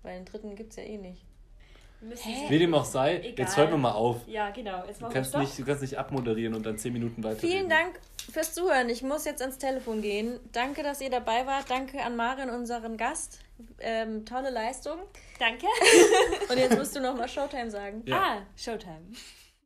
Weil den dritten gibt's ja eh nicht. Wir Hä? Wie dem auch sei, Egal. jetzt hört man mal auf. Ja, genau. Jetzt Du wir kannst, nicht, du kannst nicht abmoderieren und dann zehn Minuten weiter. Vielen Dank fürs Zuhören. Ich muss jetzt ans Telefon gehen. Danke, dass ihr dabei wart. Danke an Marion, unseren Gast. Ähm, tolle Leistung. Danke. *laughs* Und jetzt musst du nochmal Showtime sagen. Ja. Ah, Showtime.